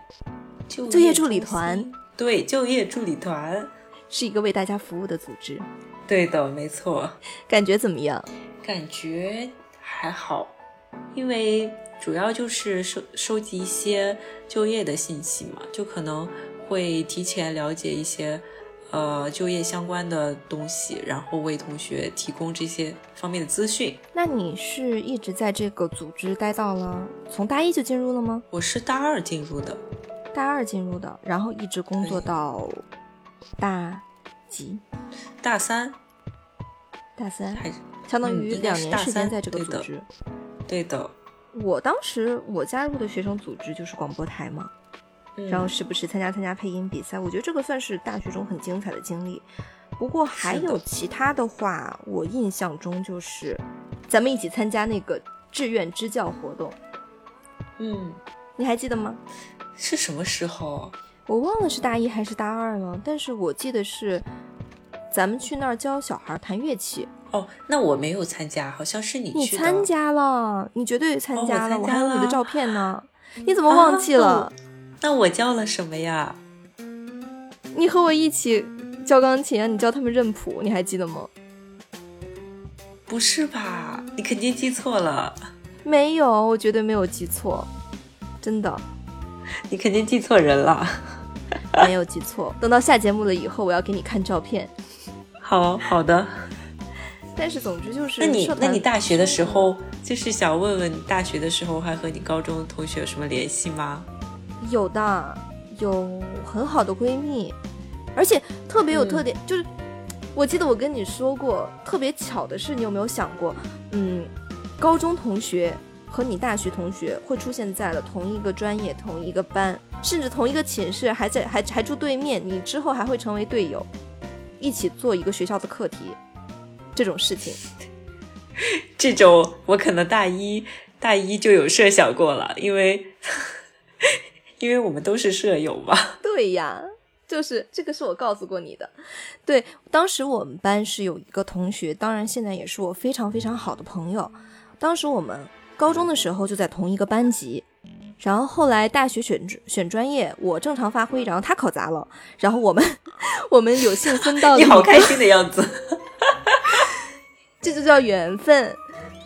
就就业助理团，对，就业助理团，是一个为大家服务的组织，对的，没错，感觉怎么样？感觉还好，因为主要就是收收集一些就业的信息嘛，就可能会提前了解一些呃就业相关的东西，然后为同学提供这些方面的资讯。那你是一直在这个组织待到了从大一就进入了吗？我是大二进入的，大二进入的，然后一直工作到大几？大三大三，还是相当于两年时间在这个对的组织。对的，我当时我加入的学生组织就是广播台嘛，嗯然后时不时参加参加配音比赛，我觉得这个算是大学中很精彩的经历。不过还有其他的话，我印象中就是咱们一起参加那个志愿支教活动，嗯你还记得吗？是什么时候？我忘了是大一还是大二了，但是我记得是咱们去那儿教小孩弹乐器。哦，那我没有参加，好像是你你去的。参加了，你绝对参哦我加了，我还有你的照片呢。你怎么忘记了？啊那我教了什么呀？你和我一起教钢琴啊，你教他们认谱，你还记得吗？不是吧？你肯定记错了，没有，我绝对没有记错，真的 你肯定记错人了。没有记错。等到下节目了以后，我要给你看照片。好好的，但是总之就是，那你那你大学的时候，就是想问问你大学的时候还和你高中同学有什么联系吗？有的，有很好的闺蜜，而且特别有特点，就是我记得我跟你说过，特别巧的是，你有没有想过，嗯，高中同学和你大学同学会出现在了同一个专业、同一个班，甚至同一个寝室，还在还还住对面，你之后还会成为队友，一起做一个学校的课题，这种事情。这种我可能大一大一就有设想过了，因为因为我们都是舍友嘛。对呀，就是这个是我告诉过你的。对，当时我们班是有一个同学，当然现在也是我非常非常好的朋友。当时我们高中的时候就在同一个班级，然后后来大学选选专业，我正常发挥，然后他考砸了，然后我们 我们有幸分到了你好开心的样子。这就叫缘分。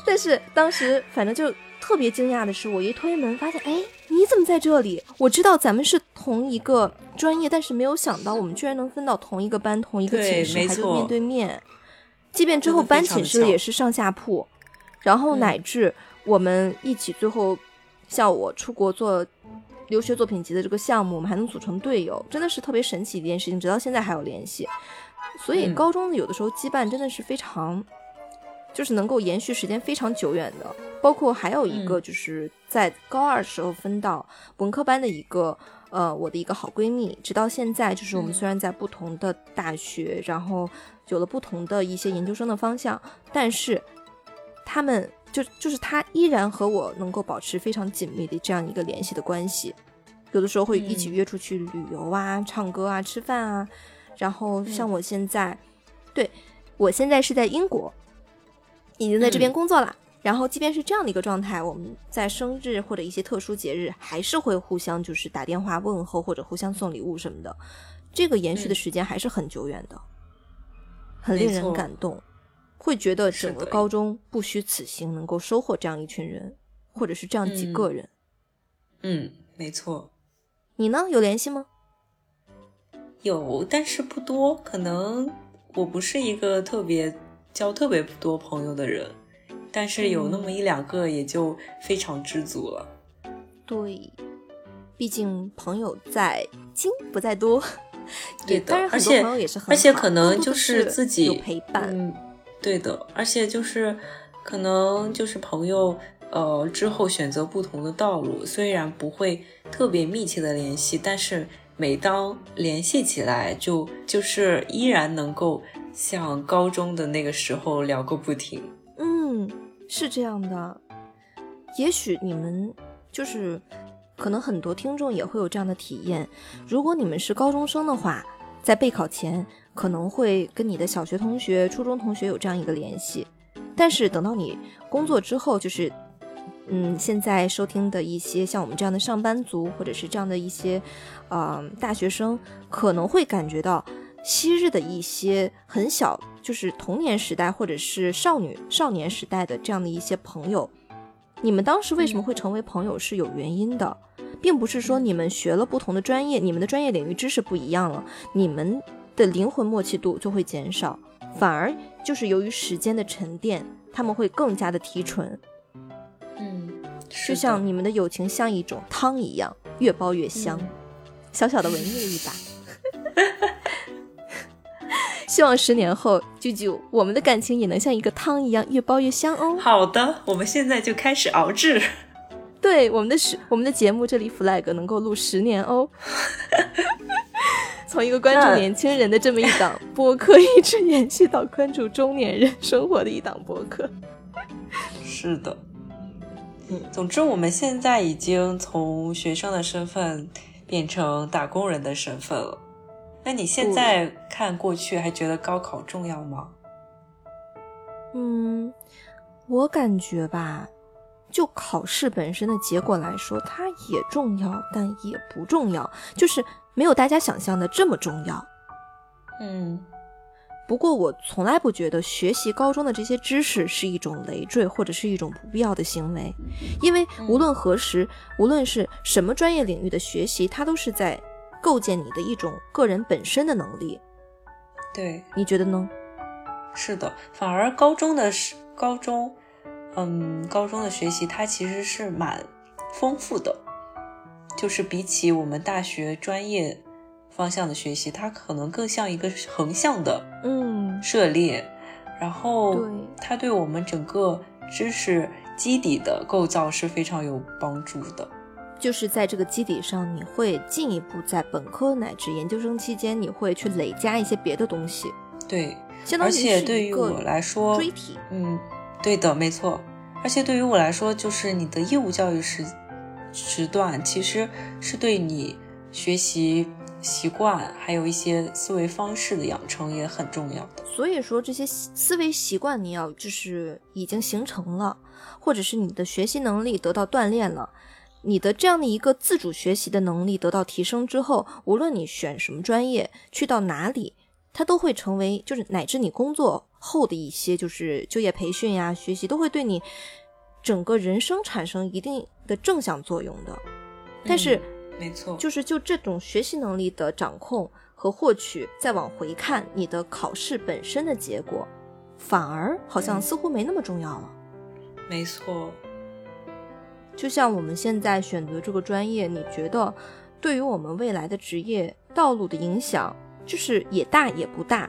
但是当时反正就特别惊讶的是，我一推门发现，哎，你怎么在这里？我知道咱们是同一个专业，但是没有想到我们居然能分到同一个班、同一个寝室，还就面对面。即便之后搬寝室也是上下铺，然后嗯乃至我们一起最后像我出国做留学作品集的这个项目，我们还能组成队友，真的是特别神奇的一件事情，直到现在还有联系。所以嗯高中有的时候羁绊真的是非常，就是能够延续时间非常久远的。包括还有一个嗯就是在高二时候分到文科班的一个呃我的一个好闺蜜，直到现在就是我们嗯虽然在不同的大学，然后有了不同的一些研究生的方向，但是他们就就是她依然和我能够保持非常紧密的这样一个联系的关系。有的时候会一起嗯约出去旅游啊、唱歌啊、吃饭啊。然后像我现在，对我现在是在英国，已经在这边嗯工作了。然后即便是这样的一个状态，我们在生日或者一些特殊节日，还是会互相就是打电话问候或者互相送礼物什么的。这个延续的嗯时间还是很久远的，很令人感动，会觉得整个高中不虚此行，能够收获这样一群人，或者是这样几嗯个人。嗯，没错。你呢？有联系吗？有，但是不多。可能我不是一个特别交特别多朋友的人，但是有那么一两个也就非常知足了。对，毕竟朋友在精不在多。对的，当然很多朋友也是很好，而且可能就是自己有陪伴。嗯，对的，而且就是可能就是朋友，呃，之后选择不同的道路，虽然不会特别密切的联系，但是每当联系起来，就就是依然能够像高中的那个时候聊个不停。嗯，是这样的。也许你们就是。可能很多听众也会有这样的体验。如果你们是高中生的话，在备考前可能会跟你的小学同学、初中同学有这样一个联系，但是等到你工作之后，就是，嗯，现在收听的一些像我们这样的上班族，或者是这样的一些，呃，大学生，可能会感觉到昔日的一些很小，就是童年时代或者是少女少年时代的这样的一些朋友。你们当时为什么会成为朋友是有原因的，并不是说你们学了不同的专业，你们的专业领域知识不一样了，你们的灵魂默契度就会减少，反而就是由于时间的沉淀，他们会更加的提纯。嗯，就像你们的友情像一种汤一样，越煲越香。嗯、小小的文艺了一把。希望十年后，啾啾，我们的感情也能像一个汤一样越煲越香哦。好的，我们现在就开始熬制。对，我们的十，我们的节目这里 flag 能够录十年哦。从一个关注年轻人的这么一档播客，一直延续到关注中年人生活的一档播客。是的，嗯，总之我们现在已经从学生的身份变成打工人的身份了。那你现在看过去，还觉得高考重要吗？嗯，我感觉吧，就考试本身的结果来说，它也重要，但也不重要，就是没有大家想象的这么重要。嗯，不过我从来不觉得学习高中的这些知识是一种累赘或者是一种不必要的行为，因为无论何时，无论是什么专业领域的学习，它都是在。构建你的一种个人本身的能力，对，你觉得呢？是的，反而高中的是高中，嗯，高中的学习它其实是蛮丰富的，就是比起我们大学专业方向的学习，它可能更像一个横向的，嗯，涉猎，然后对。它对我们整个知识基底的构造是非常有帮助的。就是在这个基底上，你会进一步在本科乃至研究生期间，你会去累加一些别的东西。对，相当于而且对于我来说，追题。嗯，对的，没错。而且对于我来说，就是你的义务教育时时段，其实是对你学习习惯还有一些思维方式的养成也很重要的。所以说，这些思维习惯你要就是已经形成了，或者是你的学习能力得到锻炼了。你的这样的一个自主学习的能力得到提升之后，无论你选什么专业，去到哪里，它都会成为，就是乃至你工作后的一些就是就业培训呀、学习，都会对你整个人生产生一定的正向作用的。但是，没错，就是就这种学习能力的掌控和获取，再往回看你的考试本身的结果，反而好像似乎没那么重要了。没错。就像我们现在选择这个专业，你觉得对于我们未来的职业道路的影响，就是也大也不大，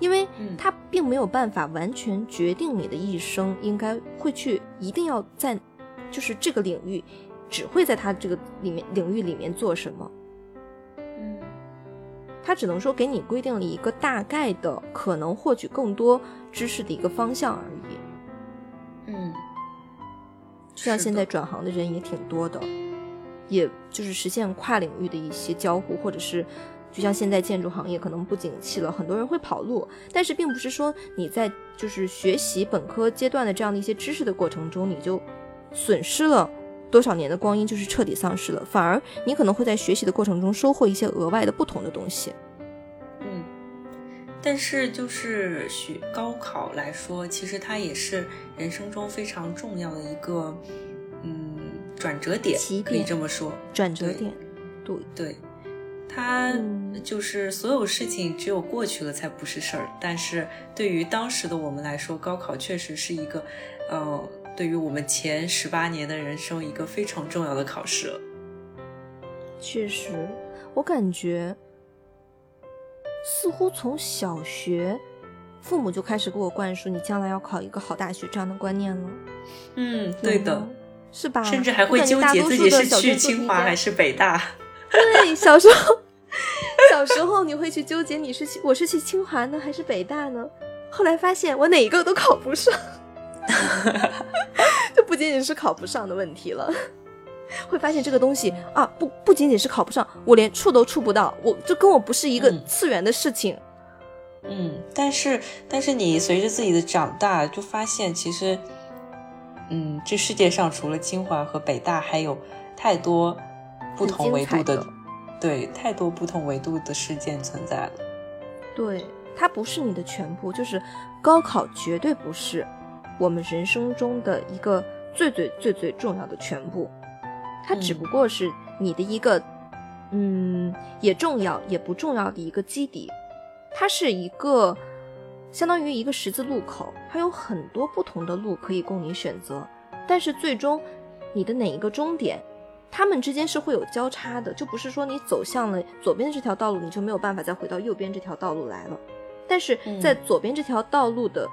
因为它并没有办法完全决定你的一生应该会去一定要在，就是这个领域，只会在它这个里面领域里面做什么。嗯，它只能说给你规定了一个大概的可能获取更多知识的一个方向而已。嗯。就像现在转行的人也挺多的，也就是实现跨领域的一些交互，或者是就像现在建筑行业可能不景气了，很多人会跑路，但是并不是说你在就是学习本科阶段的这样的一些知识的过程中，你就损失了多少年的光阴，就是彻底丧失了，反而你可能会在学习的过程中收获一些额外的不同的东西。嗯，但是就是学高考来说，其实它也是人生中非常重要的一个，嗯，转折点，可以这么说。转折点，对，对，它嗯就是所有事情只有过去了才不是事儿。但是对于当时的我们来说，高考确实是一个，呃，对于我们前十八年的人生一个非常重要的考试。确实，我感觉似乎从小学，父母就开始给我灌输你将来要考一个好大学这样的观念了。嗯，对的是吧？甚至还会纠结自己是去清华还是北大。对，小时候，小时候你会去纠结你是去我是去清华呢还是北大呢？后来发现我哪一个都考不上，就不仅仅是考不上的问题了。会发现这个东西啊，不不仅仅是考不上，我连触都触不到，我这跟我不是一个嗯次元的事情。嗯，但是但是你随着自己的长大，就发现其实，嗯，这世界上除了清华和北大，还有太多不同维度的，的对，太多不同维度的事件存在了。对，它不是你的全部，就是高考绝对不是我们人生中的一个最最最最重要的全部，它只嗯。不过是你的一个，嗯，也重要也不重要的一个基底，它是一个相当于一个十字路口，它有很多不同的路可以供你选择，但是最终你的哪一个终点，它们之间是会有交叉的，就不是说你走向了左边这条道路，你就没有办法再回到右边这条道路来了。但是在嗯。左边这条道路的，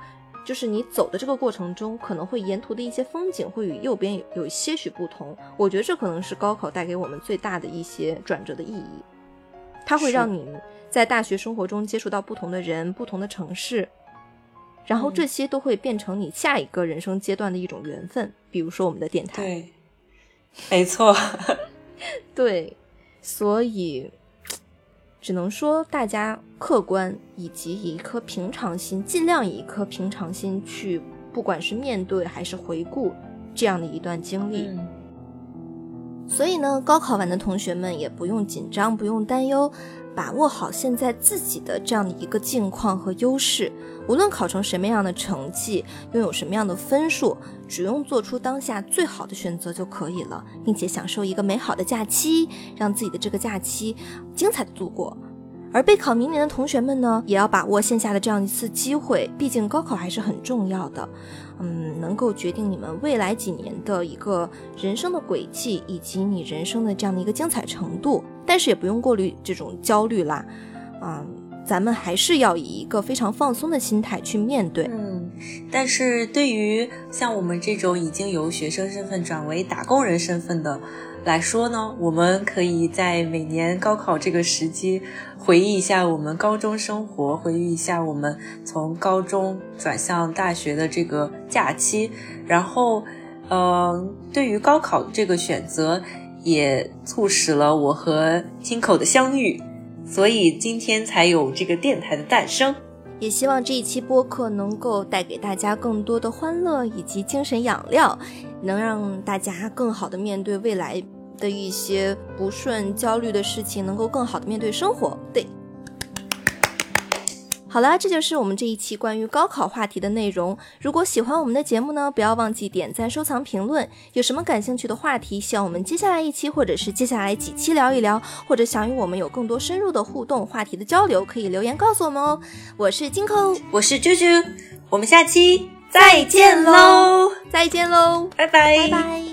就是你走的这个过程中，可能会沿途的一些风景会与右边有有些许不同。我觉得这可能是高考带给我们最大的一些转折的意义，它会让你在大学生活中接触到不同的人、不同的城市，然后嗯这些都会变成你下一个人生阶段的一种缘分。比如说我们的电台，对，没错。对，所以只能说大家客观以及以一颗平常心，尽量以一颗平常心去，不管是面对还是回顾这样的一段经历。嗯所以呢，高考完的同学们也不用紧张，不用担忧，把握好现在自己的这样的一个境况和优势。无论考成什么样的成绩，拥有什么样的分数，只用做出当下最好的选择就可以了，并且享受一个美好的假期，让自己的这个假期精彩的度过。而备考明年的同学们呢，也要把握线下的这样一次机会，毕竟高考还是很重要的，嗯，能够决定你们未来几年的一个人生的轨迹，以及你人生的这样的一个精彩程度。但是也不用过滤这种焦虑啦，嗯，咱们还是要以一个非常放松的心态去面对。嗯，但是对于像我们这种已经由学生身份转为打工人身份的来说呢，我们可以在每年高考这个时机，回忆一下我们高中生活，回忆一下我们从高中转向大学的这个假期，然后，呃，对于高考这个选择，也促使了我和金口的相遇，所以今天才有这个电台的诞生。也希望这一期播客能够带给大家更多的欢乐以及精神养料，能让大家更好的面对未来的一些不顺、焦虑的事情，能够更好的面对生活。对。好啦，这就是我们这一期关于高考话题的内容。如果喜欢我们的节目呢，不要忘记点赞、收藏、评论。有什么感兴趣的话题，希望我们接下来一期或者是接下来几期聊一聊，或者想与我们有更多深入的互动、话题的交流，可以留言告诉我们哦。我是金扣，我是啾啾，我们下期再见喽，再见喽，拜拜，拜拜。